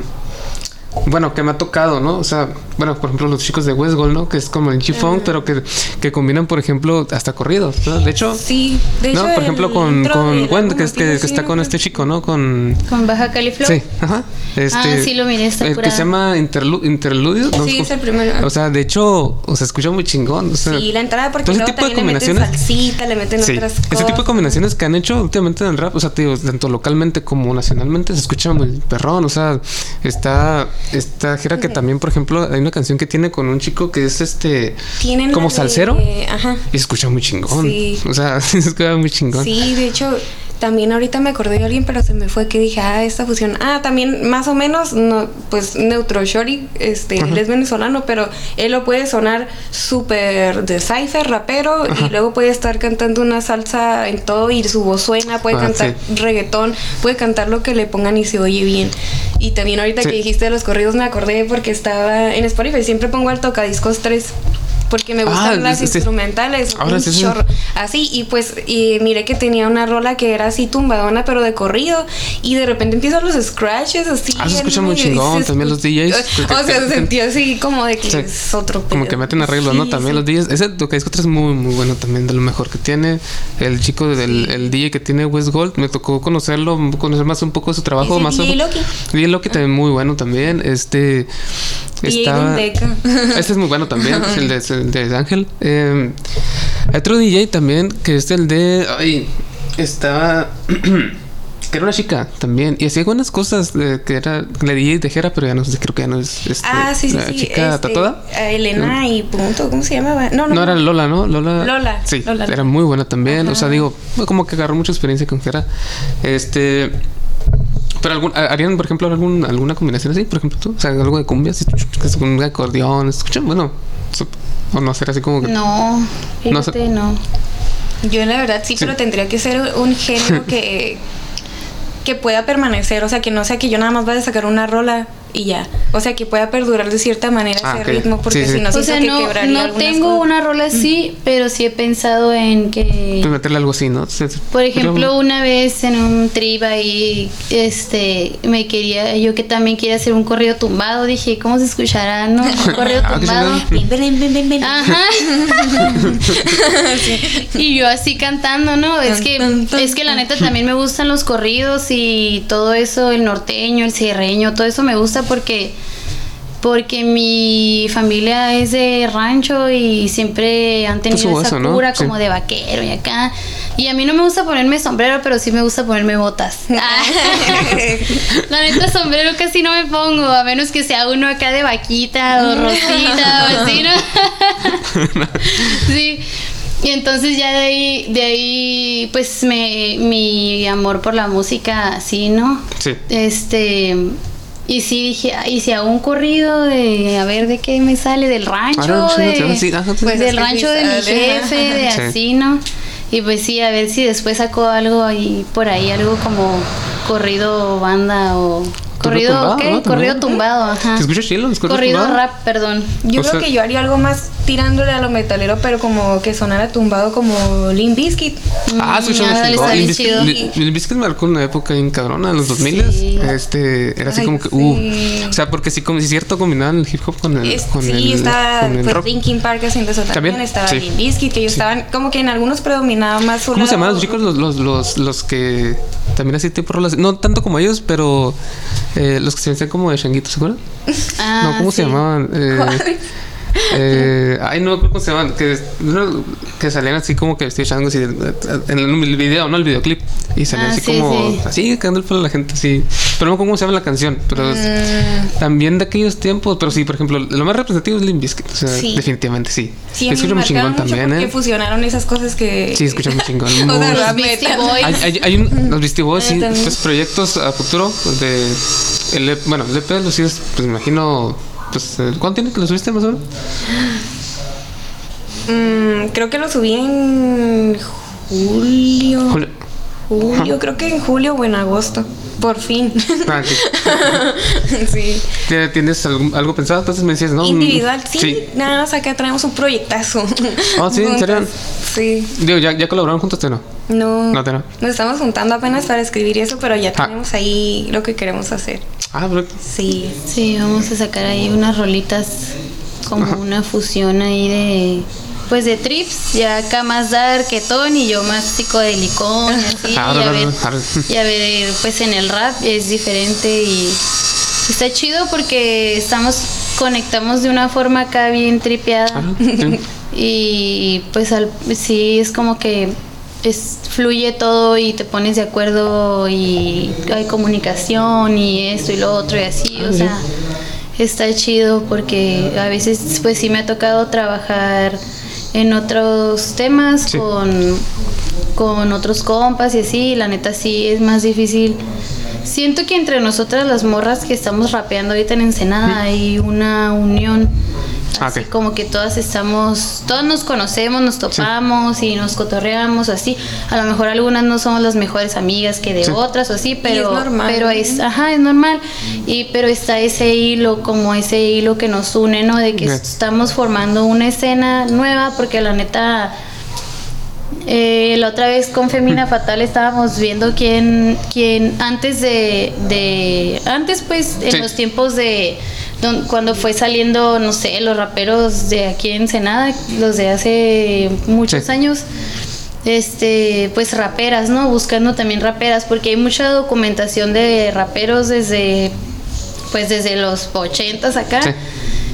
bueno, que me ha tocado, ¿no? O sea, bueno, por ejemplo, los chicos de West Gold, ¿no? Que es como el G-Funk, pero que, que combinan, por ejemplo, hasta corridos, ¿no? De hecho, Sí, de hecho. ¿no? Por ejemplo, con, con la que, es- que, que está con este chico, ¿no? Con... Con Baja California. Sí, ajá. Este, Ah, sí lo miré, está El que se llama Interlu- Interludio. ¿no? Sí, es el primero. O sea, de hecho, o sea, escucha muy chingón. O sea, Sí, la entrada porque luego tipo de le meten salsita, le meten Sí, otras ese tipo de cosas. combinaciones que han hecho últimamente en el rap, o sea, te digo, tanto localmente como nacionalmente se escucha muy perrón, o sea, está esta gira que también, por ejemplo, hay una canción que tiene con un chico que es este Tienen como de- salsero Ajá. y se escucha muy chingón. Sí. O sea, se escucha muy chingón. Sí, de hecho, también ahorita me acordé de alguien, pero se me fue que dije, ah, esta fusión. Ah, también más o menos, no, pues Neutro Shorty, este, él es venezolano, pero él lo puede sonar súper de cipher, rapero, y luego puede estar cantando una salsa en todo y su voz suena, puede Ah, cantar reggaetón, puede cantar lo que le pongan y se oye bien. Y también ahorita Sí. que dijiste de los corridos me acordé porque estaba en Spotify, siempre pongo al tocadiscos 3. Porque me gustan Ah, las instrumentales, Ahora un sí, chorro. Así, y pues y miré que tenía una rola que era así tumbadona, pero de corrido. Y de repente empiezan los scratches así. Ah, se escucha muy chingón, también los DJs, que- O sea, que- se sentía así como de que es otro Como pedo. que meten arreglos, ¿no? Sí, También sí. los DJs. Ese Tocadisco 3 es muy, muy bueno también, de lo mejor que tiene. El chico del el DJ que tiene West Gold, me tocó conocerlo, conocer más un poco de su trabajo. Ese más DJ Loki. DJ Loki también muy bueno también. Este. Dundeca. este es muy bueno también, es el de, de Ángel. Eh, hay otro DJ también, que es el de. Ay, estaba. que era una chica también. Y hacía buenas cosas. de- que era la DJ de Jera, pero ya no sé, creo que ya no es. este, Ah, sí, sí, la sí. chica este, tatuada. Elena y punto. ¿Cómo se llamaba? No, no. No era Lola, ¿no? Lola. Lola, Sí, Lola. era muy buena también. O sea, digo, como que agarró mucha experiencia con Jera. Este. Pero algún, harían, por ejemplo, algún, alguna combinación así, por ejemplo, tú, o sea, algo de cumbia, así, que es con un acordeón, escuchan, bueno, o no será así como que. No, No fíjate, no. Yo la verdad sí, pero tendría que ser un género que que pueda permanecer, o sea, que no sea que yo nada más vaya a sacar una rola y ya, o sea, que pueda perdurar de cierta manera Ah, ese ritmo, porque Sí, sí. si no o sea, que no, quebraría no tengo cosas. una rola así, pero sí he pensado en que... Pues meterle algo así, ¿no? Sí. Por ejemplo, Pero- una vez en un trip ahí, este, me quería, yo que también quería hacer un corrido tumbado, dije, ¿cómo se escuchará, no? Un corrido Ah, tumbado. chingón. Ven, ven, ven, ven, ven. Ajá. Y yo así cantando, ¿no? Es que, es que la neta también me gustan los corridos y todo eso, el norteño, el sierreño, todo eso me gusta porque porque mi familia es de rancho y siempre han tenido Pues hubo esa eso, ¿no? cura Sí. como de vaquero y acá. Y a mí no me gusta ponerme sombrero, pero sí me gusta ponerme botas. La neta, sombrero casi no me pongo, a menos que sea uno acá de vaquita o rosita o así, ¿no? sí. Y entonces ya de ahí, de ahí, pues me, mi amor por la música, así, ¿no? Sí. Este, y sí dije, "Ay, y si hago un corrido de, a ver, ¿de qué me sale? Del rancho, Ah, sí, de- sí, ajá, sí. Pues del rancho de mi jefe, de Sí. así, ¿no? Y pues sí, a ver si después saco algo ahí, por ahí, algo como corrido banda o... Corrido, tumbado, ¿qué? ¿no? Corrido tumbado, ajá. ¿Te escuchas chilo? ¿Los corridos Corrido tumbados? rap, perdón. Yo O creo sea- que yo haría algo más tirándole a lo metalero, pero como que sonara tumbado como Limp Bizkit. Ah, Mm, un ándale, chingón. está Limp Bizkit-. Limp- Bizkit marcó una época bien cabrona, en los 2000 Sí. Este, era así Ay, como que, sí. uh. O sea, porque sí, como si es cierto, combinaban el hip hop con el. Es- con sí, el, estaba con el pues rock. Linkin Park haciendo eso también, También, estaba sí. Limp Bizkit, que ellos Sí. estaban como que en algunos predominaba más su ¿Cómo se lado- llaman los chicos? Los, los, los, los que también así tipo rolas. No tanto como ellos, pero eh, los que se vestían como de changuitos, ¿se acuerdan? Ah, no, ¿cómo se llamaban? Eh, eh, ay, no, ¿cómo se llaman? Que, no, que salían así como que vestidos changos y en el video, ¿no? El videoclip. Y salían Ah, así sí, como, sí. así, cagando el pelo a la gente, así. Pero no cómo se llama la canción, pero Mm. también de aquellos tiempos. Pero sí, por ejemplo, lo más representativo es Limp Bizkit. O sea, Sí. definitivamente sí. Sí, a mí escucha me muy chingón también, ¿eh? fusionaron esas cosas que... Sí, escucha muy chingón. O sea, Los Beastie. Boys. hay, hay, hay un, los Beastie Boys, Ah, sí, pues, proyectos a futuro de el, EP bueno, el EP lo sigues, pues me imagino, pues, eh, ¿cuánto tiene que lo subiste más o menos? Mm, creo que lo subí en julio. Julio. Julio, creo que en julio o en agosto. Por fin. Ah, sí. sí. ¿Tie- ¿Tienes algo, algo pensado? Entonces me decías, ¿no? Individual, Mm, sí, Nada más acá traemos un proyectazo. Oh, ¿sí? ¿En serio? Sí. Digo, ¿ya, ¿ya colaboraron juntos o no? No. No, te no. Nos estamos juntando apenas para escribir eso, pero ya Ah. tenemos ahí lo que queremos hacer. Ah, pero... Sí. Sí, vamos a sacar ahí unas rolitas como una fusión ahí de pues de trips, ya acá más darketón y yo más psicodelicón y así, y a no, ver, ver, pues en el rap es diferente y está chido porque estamos conectamos de una forma acá bien tripeada. Ah, sí. y pues al, sí es como que es, fluye todo y te pones de acuerdo y hay comunicación y esto y lo otro y así, o sea, está chido porque a veces pues sí me ha tocado trabajar en otros temas Sí. con, con otros compas y así, y la neta sí es más difícil. Siento que entre nosotras las morras que estamos rapeando ahorita en Ensenada hay una unión. Así como que todas estamos, todas nos conocemos, nos topamos y nos cotorreamos así. A lo mejor algunas no somos las mejores amigas que de Sí. otras o así, pero normal. pero es, ajá, es normal. Y pero está ese hilo, como ese hilo que nos une, ¿no? De que estamos formando una escena nueva, porque la neta eh, la otra vez con Femina Fatal estábamos viendo quién, quién antes de, de antes pues en Sí. los tiempos de don- cuando fue saliendo, no sé, los raperos de aquí en Ensenada, los de hace muchos Sí. años, este, pues raperas, ¿no? Buscando también raperas, porque hay mucha documentación de raperos desde, pues desde los ochentas acá. Sí.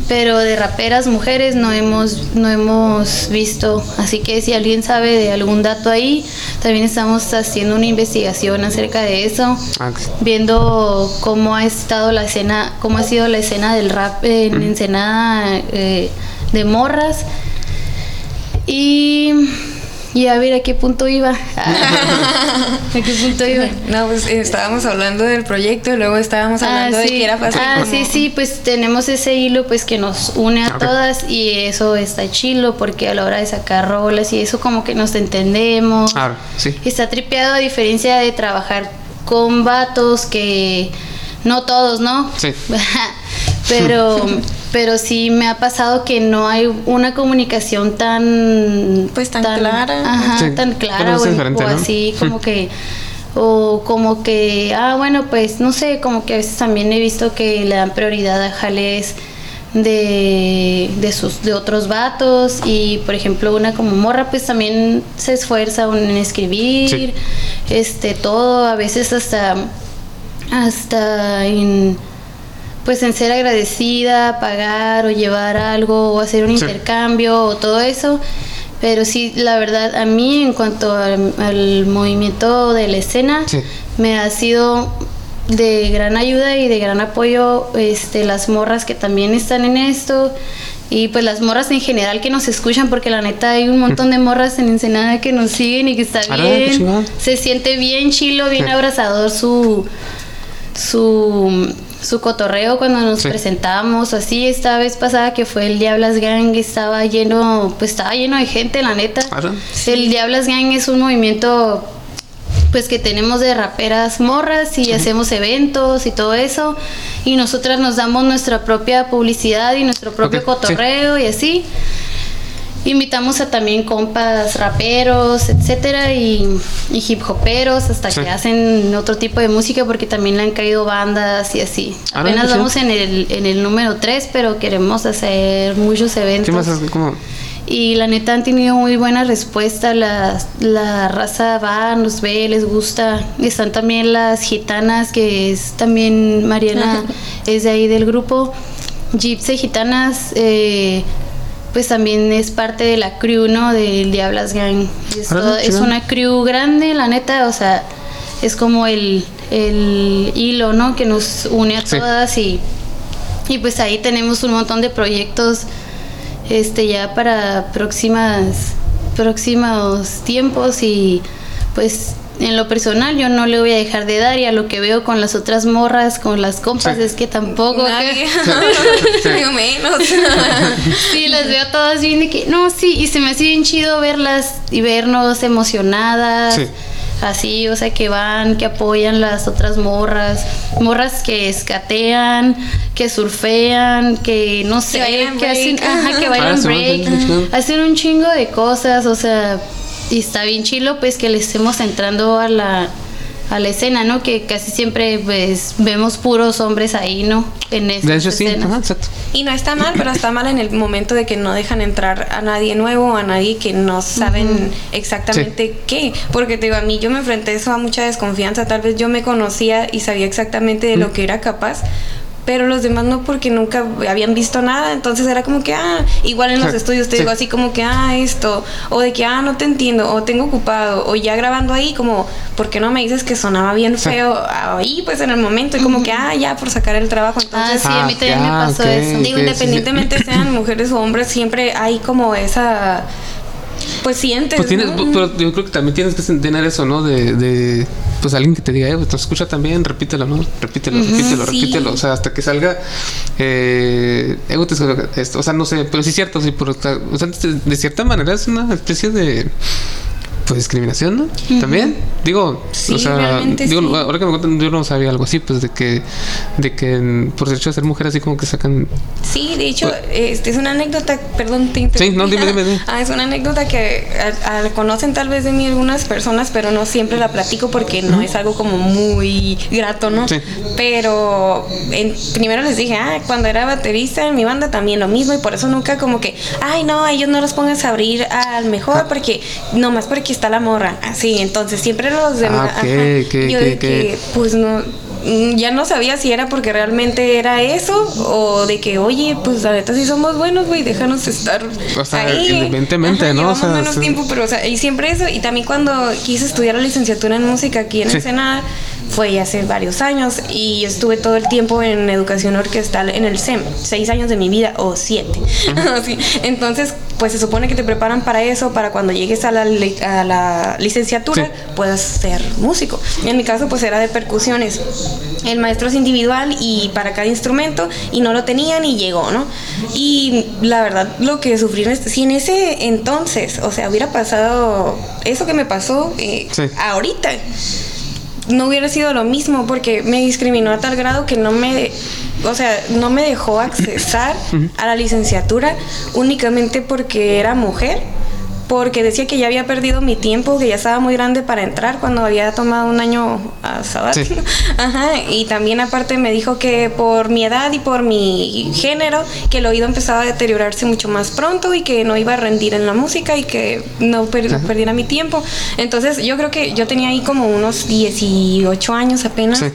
Pero de raperas mujeres no hemos, no hemos visto. Así que si alguien sabe de algún dato ahí, también estamos haciendo una investigación acerca de eso Ah, viendo cómo ha estado la escena, cómo ha sido la escena del rap en Ensenada eh, de morras. Y, y a ver a qué punto iba. ¿A qué punto iba? No, pues eh, estábamos hablando del proyecto y luego estábamos hablando de que era fácil. Ah, como- sí, sí, pues tenemos ese hilo pues que nos une a todas y eso está chilo porque a la hora de sacar rolas y eso como que nos entendemos. Ah, sí. Está tripeado a diferencia de trabajar con vatos que no todos, ¿no? Sí. pero pero sí me ha pasado que no hay una comunicación tan Pues, tan clara. Ajá, Sí, tan clara o, diferente, o ¿no? así como que o como que ah bueno pues no sé como que a veces también he visto que le dan prioridad a jales de, de sus de otros vatos y por ejemplo una como morra pues también se esfuerza en escribir Sí. este todo a veces hasta hasta en pues en ser agradecida, pagar o llevar algo o hacer un Sí. intercambio o todo eso. Pero sí, la verdad, a mí en cuanto al, al movimiento de la escena, Sí. me ha sido de gran ayuda y de gran apoyo este, las morras que también están en esto y pues las morras en general que nos escuchan porque la neta hay un montón de morras en Ensenada que nos siguen y que está bien, se siente bien chilo, bien abrazador su su, su cotorreo cuando nos Sí. presentamos o así. Esta vez pasada que fue el Diablas Gang estaba lleno pues estaba lleno de gente la neta. Ah, el Diablas Gang es un movimiento pues que tenemos de raperas morras y hacemos eventos y todo eso. Y nosotras nos damos nuestra propia publicidad y nuestro propio sí. cotorreo y así invitamos a también compas raperos, etcétera, y, y hip hoperos, hasta Sí. que hacen otro tipo de música porque también le han caído bandas y así. Ah, Apenas vamos en el, en el número 3, pero queremos hacer muchos eventos. ¿Qué más es como Y la neta han tenido muy buena respuesta. La, la raza va, nos ve, les gusta. Están también las gitanas, que es también Mariana, es de ahí del grupo. Gypsy Gitanas, eh, pues también es parte de la crew, ¿no? Del Diablas Gang. Es, todo- es una crew grande, la neta, o sea, es como el, el hilo, ¿no? Que nos une a Sí. todas y, y pues ahí tenemos un montón de proyectos este ya para próximas próximos tiempos y pues en lo personal yo no le voy a dejar de dar y a lo que veo con las otras morras con las compas Sí. es que tampoco Nadie. Sí. Menos. sí las veo todas bien de que no sí y se me hace bien chido verlas y vernos emocionadas Sí. así, o sea, que van, que apoyan las otras morras, morras que escatean, que surfean, que no sé, que hacen, ajá, que Ah, bailan break, hacen un chingo de cosas, o sea, y está bien chilo pues que le estemos entrando a la a la escena, ¿no? Que casi siempre pues vemos puros hombres ahí, ¿no? En esas De hecho, sí. escenas. Ajá, exacto. Y no está mal, pero está mal en el momento de que no dejan entrar a nadie nuevo, a nadie que no saben exactamente qué. Porque te digo, a mí yo me enfrenté eso a mucha desconfianza. Tal vez yo me conocía y sabía exactamente de lo que era capaz. Pero los demás no porque nunca habían visto nada, entonces era como que, ah, igual en los Sí, estudios te sí. digo así como que, ah, esto, o de que, ah, no te entiendo, o tengo ocupado, o ya grabando ahí como, ¿por qué no me dices que sonaba bien Sí. feo ahí, pues en el momento, y como que, ah, ya por sacar el trabajo, Ah, entonces... sí, a mí Ah, también me ah, pasó eso. Digo, sí, sí. independientemente sean mujeres o hombres, siempre hay como esa. Pues sientes. Pues tienes, ¿no? pero yo creo que también tienes que tener eso, ¿no? De, de pues alguien que te diga, eh, pues, te escucha también, repítelo, ¿no? Repítelo, repítelo, sí. repítelo. O sea, hasta que salga. Eh, o sea, no sé, pero sí es cierto, sí, pero, o sea, de, de cierta manera es una especie de. Pues discriminación, ¿no? También, digo, Sí, o sea, digo, sí. ahora que me cuentan, yo no sabía algo así, pues de que, de que por el hecho de ser mujer, así como que sacan. Sí, de hecho, Pues- este es una anécdota, perdón, te interrumpí. Sí, no, dime, dime, dime. Ah, es una anécdota que a- a- conocen tal vez de mí algunas personas, pero no siempre la platico porque no es algo como muy grato, ¿no? Sí. Pero en- primero les dije, ah, cuando era baterista en mi banda también lo mismo y por eso nunca como que, ay, no, a ellos no los pongas a abrir al mejor porque, nomás porque está la morra. Así, entonces siempre los demás. Ah, ok, ajá. ok, Y yo de que, pues no, mm, ya no sabía si era porque realmente era eso o de que, oye, pues la neta sí somos buenos, güey, déjanos estar O sea, ahí. independientemente, ¿no? O sea, menos sí. tiempo, pero, o sea, y siempre eso. Y también cuando quise estudiar la licenciatura en música aquí en Sí. Ensenada, fue hace varios años y yo estuve todo el tiempo en educación orquestal en el SEM, seis años de mi vida o siete. Entonces, pues se supone que te preparan para eso, para cuando llegues a la, a la licenciatura Sí. puedas ser músico. Y en mi caso, pues era de percusiones. El maestro es individual y para cada instrumento y no lo tenían y llegó, ¿no? Y la verdad, lo que sufrí en este, si en ese entonces, o sea, hubiera pasado eso que me pasó eh, Sí. ahorita, no hubiera sido lo mismo porque me discriminó a tal grado que no me, o sea, no me dejó accesar a la licenciatura únicamente porque era mujer. Porque decía que ya había perdido mi tiempo, que ya estaba muy grande para entrar cuando había tomado un año a sabático. Sí. Ajá, y también aparte me dijo que por mi edad y por mi género, que el oído empezaba a deteriorarse mucho más pronto y que no iba a rendir en la música y que no per- Ajá. perdiera mi tiempo. Entonces yo creo que yo tenía ahí como unos 18 años apenas. Sí.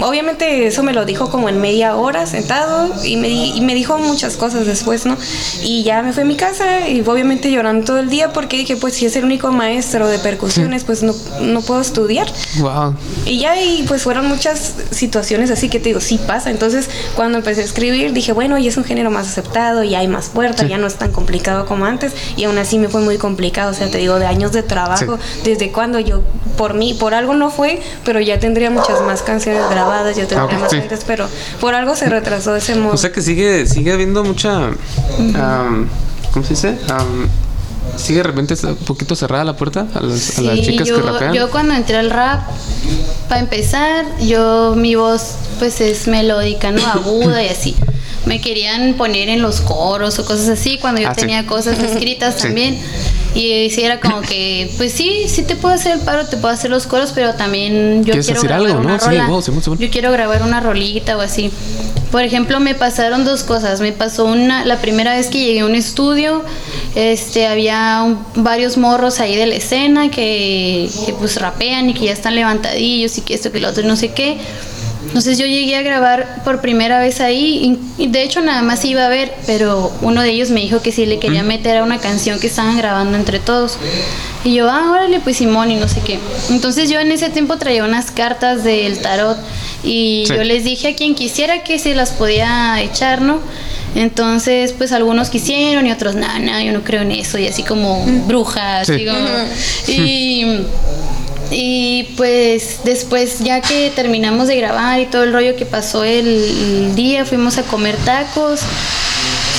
Obviamente eso me lo dijo como en media hora sentado y me, y me dijo muchas cosas después, ¿no? Y ya me fui a mi casa y obviamente llorando todo el día porque dije, pues si es el único maestro de percusiones, pues no, no puedo estudiar. Wow. Y ya, y pues fueron muchas situaciones así que te digo, sí pasa. Entonces, cuando empecé a escribir, dije, bueno, ya es un género más aceptado, ya hay más puertas, ya no es tan complicado como antes. Y aún así me fue muy complicado. O sea, te digo, de años de trabajo, desde cuando yo, por mí, por algo no fue, pero ya tendría muchas más canciones grabadas, ya tendría Ah, ok, más sí. gentes, pero por algo se retrasó de ese modo. O sea que sigue, sigue habiendo mucha. am, ¿Cómo se dice? Sigue de repente un poquito cerrada la puerta a las, a las chicas yo, que rapean. yo cuando entré al rap, para empezar, yo mi voz pues es melódica, ¿no? Aguda y así. Me querían poner en los coros o cosas así cuando yo Ah, sí. tenía cosas escritas Sí. también. Y sí era como que, pues sí, sí te puedo hacer el paro, te puedo hacer los coros, pero también yo ¿Quieres quiero grabar algo, una no? Sí, wow. Yo quiero grabar una rolita o así. Por ejemplo, me pasaron dos cosas. Me pasó una, la primera vez que llegué a un estudio, este, había un- varios morros ahí de la escena que, que pues rapean y que ya están levantadillos y que esto, que lo otro, y no sé qué. Entonces yo llegué a grabar por primera vez ahí y, de hecho nada más iba a ver, pero uno de ellos me dijo que sí le quería meter a una canción que estaban grabando entre todos. Y yo, ah, órale, pues Simón y no sé qué. Entonces yo en ese tiempo traía unas cartas del tarot y Sí. yo les dije a quien quisiera que se las podía echar, ¿no? Entonces, pues algunos quisieron y otros, no, no, yo no creo en eso, y así como brujas, Sí. así como- y, y pues después, ya que terminamos de grabar y todo el rollo que pasó el, día, fuimos a comer tacos.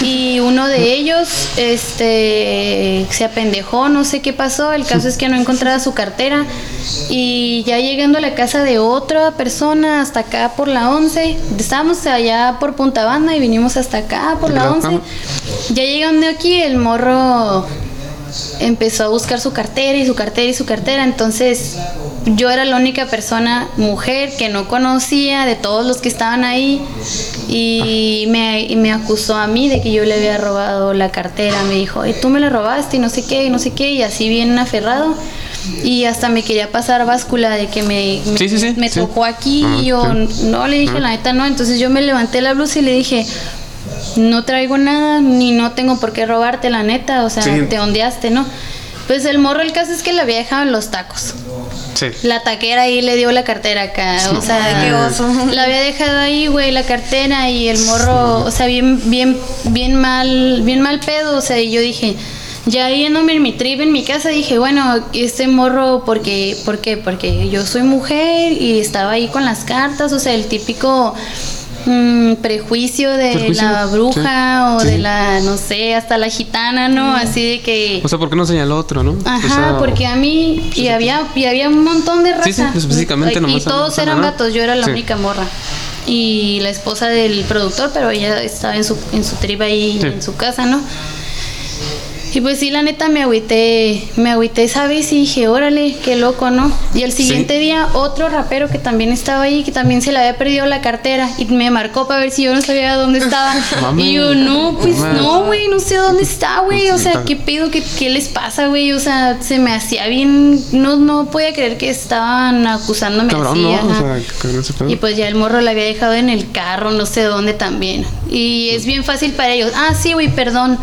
y uno de ellos este se apendejó, no sé qué pasó, el caso es que no encontraba su cartera y ya llegando a la casa de otra persona hasta acá por la 11, estábamos allá por Punta Banda y vinimos hasta acá por la 11. Ya llegando aquí el morro empezó a buscar su cartera y su cartera y su cartera. Entonces yo era la única persona mujer que no conocía de todos los que estaban ahí y me, y me acusó a mí de que yo le había robado la cartera. Me dijo, y tú me la robaste y no sé qué, y no sé qué, y así bien aferrado. Y hasta me quería pasar báscula de que me, me, Sí, sí, sí, me sí. tocó aquí y yo no le dije la neta no. Entonces yo me levanté la blusa y le dije, no traigo nada, ni no tengo por qué robarte, la neta, o sea, Sí. te ondeaste, ¿no? Pues el morro, el caso es que la había dejado en los tacos. Sí. La taquera ahí le dio la cartera acá, o sea, Ay, qué oso. la había dejado ahí, güey, la cartera y el morro, o sea, bien, bien, bien mal, bien mal pedo, o sea, y yo dije, ya yéndome en mi trip en mi casa, dije, bueno, este morro, porque, ¿por qué? Porque yo soy mujer y estaba ahí con las cartas, o sea, el típico mm, prejuicio de la bruja sí, o de la, no sé, hasta la gitana, ¿no? Así de que... O sea, ¿por qué no señaló otro, no? Ajá, O sea, porque a mí y había y había un montón de raza. Sí, sí, específicamente y nomás todos a- eran gatos, yo era la única morra. Y la esposa del productor, pero ella estaba en su en su triba ahí Sí. en su casa, ¿no? Y pues sí, la neta me agüité, me agüité esa vez y dije, órale, qué loco, ¿no? Y el siguiente día otro rapero que también estaba ahí, que también se le había perdido la cartera y me marcó para ver si yo no sabía dónde estaba. Y yo, no, pues no, güey, no sé dónde está, güey. O sea, ¿qué pedo? ¿Qué, qué les pasa, güey? O sea, se me hacía bien, no, no podía creer que estaban acusándome Cabrón, así. ¿no? O sea, cabrón. Y pues ya el morro la había dejado en el carro, no sé dónde también. Y es bien fácil para ellos. Ah, sí, güey, perdón.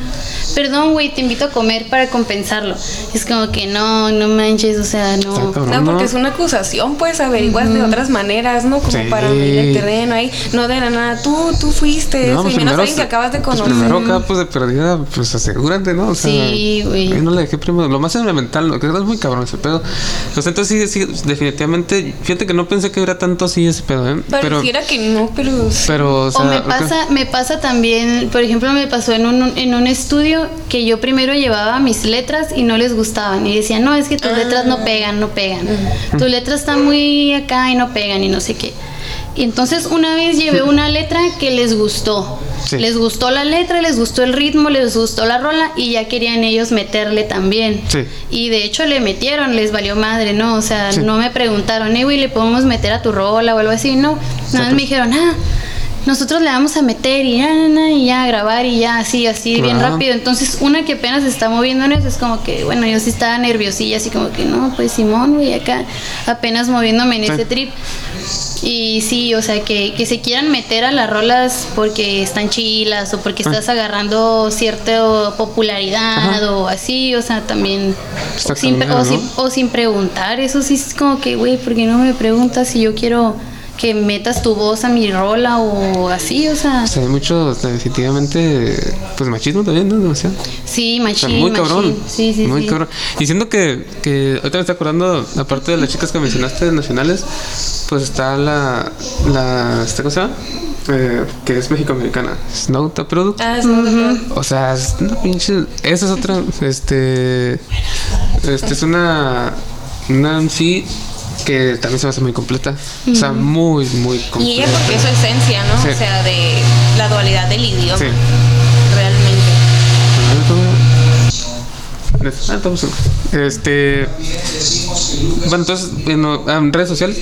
Perdón, güey, te invito a comer para compensarlo. Es como que no, no manches, o sea, no. No, porque es una acusación, pues averiguas de otras maneras, ¿no? Como Sí. para medir el terreno ahí. No de la nada, tú, tú fuiste No, pues y menos alguien que acabas de pues conocer. primero acá, pues de perdida, pues asegúrate, ¿no? O sea, Sí, güey. no le dejé primero. Lo más elemental, lo que es muy cabrón ese pedo. O sea, entonces sí, sí, definitivamente. Fíjate que no pensé que hubiera tanto así ese pedo, ¿eh? Pero, Pareciera que no, pero. pero, o sea. O me pasa, me pasa también, por ejemplo, me pasó en un, en un estudio que yo primero llevaba mis letras y no les gustaban. Y decían, no, es que tus letras no pegan, no pegan. Tus letras están muy acá y no pegan y no sé qué. Y entonces una vez llevé una letra que les gustó. Sí. Les gustó la letra, les gustó el ritmo, les gustó la rola y ya querían ellos meterle también. Sí. Y de hecho le metieron, les valió madre, ¿no? O sea, Sí. no me preguntaron, eh, güey, ¿le podemos meter a tu rola o algo así? No, nada más me dijeron, ah, nosotros le vamos a meter y ya, y ya, grabar y ya, así, así, bien rápido. Entonces, una que apenas está eso es como que, bueno, yo sí estaba nerviosilla, así como que, no, pues Simón, güey, acá apenas moviéndome en Sí. ese trip. Y sí, o sea, que, que se quieran meter a las rolas porque están chilas o porque estás agarrando cierta popularidad Ajá. o así, o sea, también. O sin, o ¿no? sin- o sin preguntar, eso sí es como que, güey, ¿por qué no me preguntas si yo quiero que metas tu voz a mi rola o así? O sea, O sea, hay mucho, definitivamente, pues machismo también, ¿no? Demasiado. sí, O machín, sea, muy cabrón. machín. Sí, sí, muy sí. cabrón. Y siento que, que ahorita me estoy acordando, aparte de las chicas que mencionaste nacionales, pues está la, la, ¿esta cosa? Eh, que es mexicoamericana, Snowta Product. Ah, sí, O sea, es una pinche. Esa es otra. Este. Este es una. Una MC que también se me hace muy completa. O sea, muy, muy Y completa. ella porque es su esencia, ¿no? Sí. O sea, de la dualidad del idioma. Sí. Realmente. Ah, estamos en- Este. Bueno, entonces, en, en redes sociales.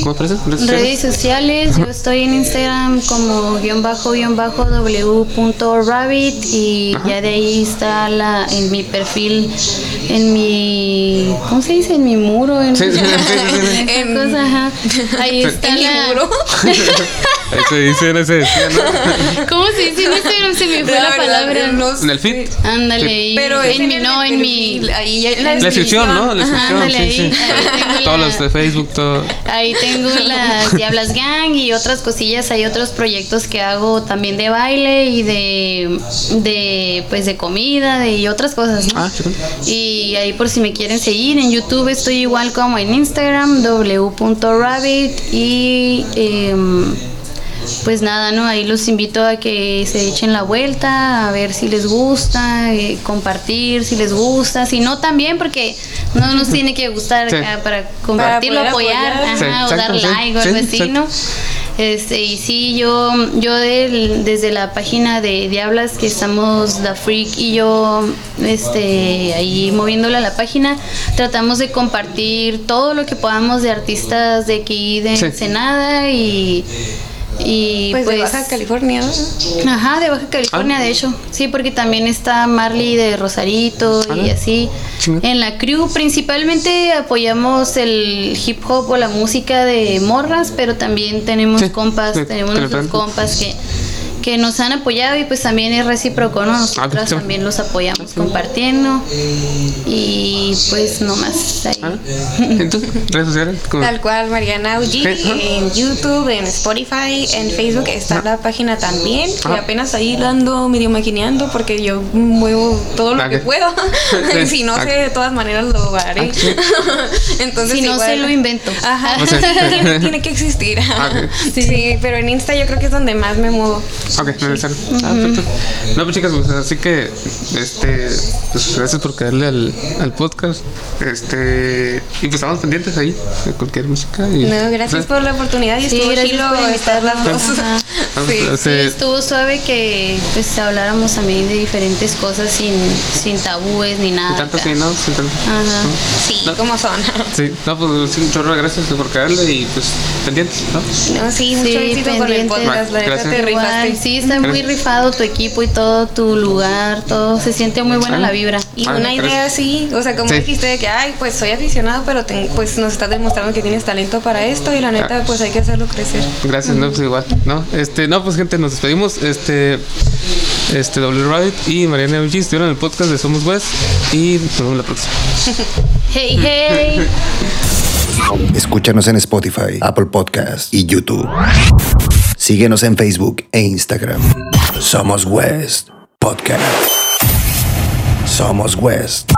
¿Cómo aparece? ¿Redes sociales? Redes sociales, yo estoy en Instagram como guion bajo guion bajo w.rabbit y ya de ahí está la en mi perfil, en mi ¿cómo se dice? En mi muro, en, Sí, sí, sí, sí, sí. esa En- cosa, ajá. Ahí está En mi muro. Ese dice, ese decía, ¿no? ¿Cómo se dice en Instagram? Se me fue la, verdad, palabra. no sé. En el feed. Ándale, Sí. ahí, Pero en mi no, en mi ahí ya- La descripción, ¿no? La Ajá, descripción, ándale, sí, ahí, sí. ahí Todos la- los de Facebook, todo. Ahí tengo las Diablas Gang y otras cosillas, hay otros proyectos que hago también de baile y de, de pues de comida de, y otras cosas, ¿no? Ah, chido. Y ahí por si me quieren seguir, en YouTube estoy igual como en Instagram, w.rabbit y em, pues nada, ¿no? Ahí los invito a que se echen la vuelta, a ver si les gusta, eh, compartir si les gusta, si no también, porque no nos tiene que gustar Sí. acá para compartirlo, apoyar, apoyar. ajá, Sí, o dar like o algo Sí, así. Este, y sí, yo, yo del- desde la página de Diablas, que estamos The Freak y yo este, ahí moviéndole a la página, tratamos de compartir todo lo que podamos de artistas de aquí de Sí. Ensenada y, y Pues, de Baja California. ¿no? Ajá, de Baja California, Ah. de hecho. Sí, porque también está Marley de Rosarito y Ah, así. En la crew principalmente apoyamos el hip hop o la música de morras, pero también tenemos Sí, compas, sí, tenemos nuestros compas que, que nos han apoyado y pues también es recíproco, ¿no? Nosotras Ah, sí. también los apoyamos compartiendo y pues no más ahí. Ah, Entonces, redes sociales. Tal cual, Mariana Ajá. en YouTube, en Spotify, en Facebook está la página también. Que Ajá. apenas ahí la ando medio maquineando porque yo muevo todo lo Ah, que puedo. Sí. si no Ah. sé, de todas maneras lo haré. Ah, sí. Entonces, Si no igual- sé, lo invento. Ajá, O sea, tiene, tiene que existir. Ah, ok. sí. pero en Insta yo creo que es donde más me muevo. Ok, necesario. Ah, perfecto. No, pues chicas, pues así que, este, pues gracias por caerle al, al podcast. Este, y pues estamos pendientes ahí de cualquier música. Y, No, gracias por la oportunidad y Sí, estuvo chilo estar las dos. Ajá. Sí. Sí, estuvo suave que pues habláramos también de diferentes cosas sin, sin tabúes ni nada. tanto acá. sí, ¿no? Sí, tanto. Ajá. Sí, No. como son. Sí, no, pues sí, un chorro de gracias por caerle y pues pendientes, ¿no? No, sí, mucho Sí, éxito con el podcast. La Gracias. te Igual, rifaste. Sí, está muy rifado tu equipo y todo tu lugar, todo. Se siente muy buena Ah. la vibra. Y Ah, una gracias. idea así, o sea, como Sí. dijiste de que, ay, pues soy aficionado, pero ten- pues nos estás demostrando que tienes talento para esto y la neta, Ah. pues hay que hacerlo crecer. Gracias, no, pues igual, ¿no? Este, no, pues gente, nos despedimos. Este, este, W Rabbit y Mariana UG estuvieron en el podcast de Somos West y nos vemos la próxima. Hey, hey. Escúchanos en Spotify, Apple Podcast y YouTube. Síguenos en Facebook e Instagram. Somos West Podcast. Somos West.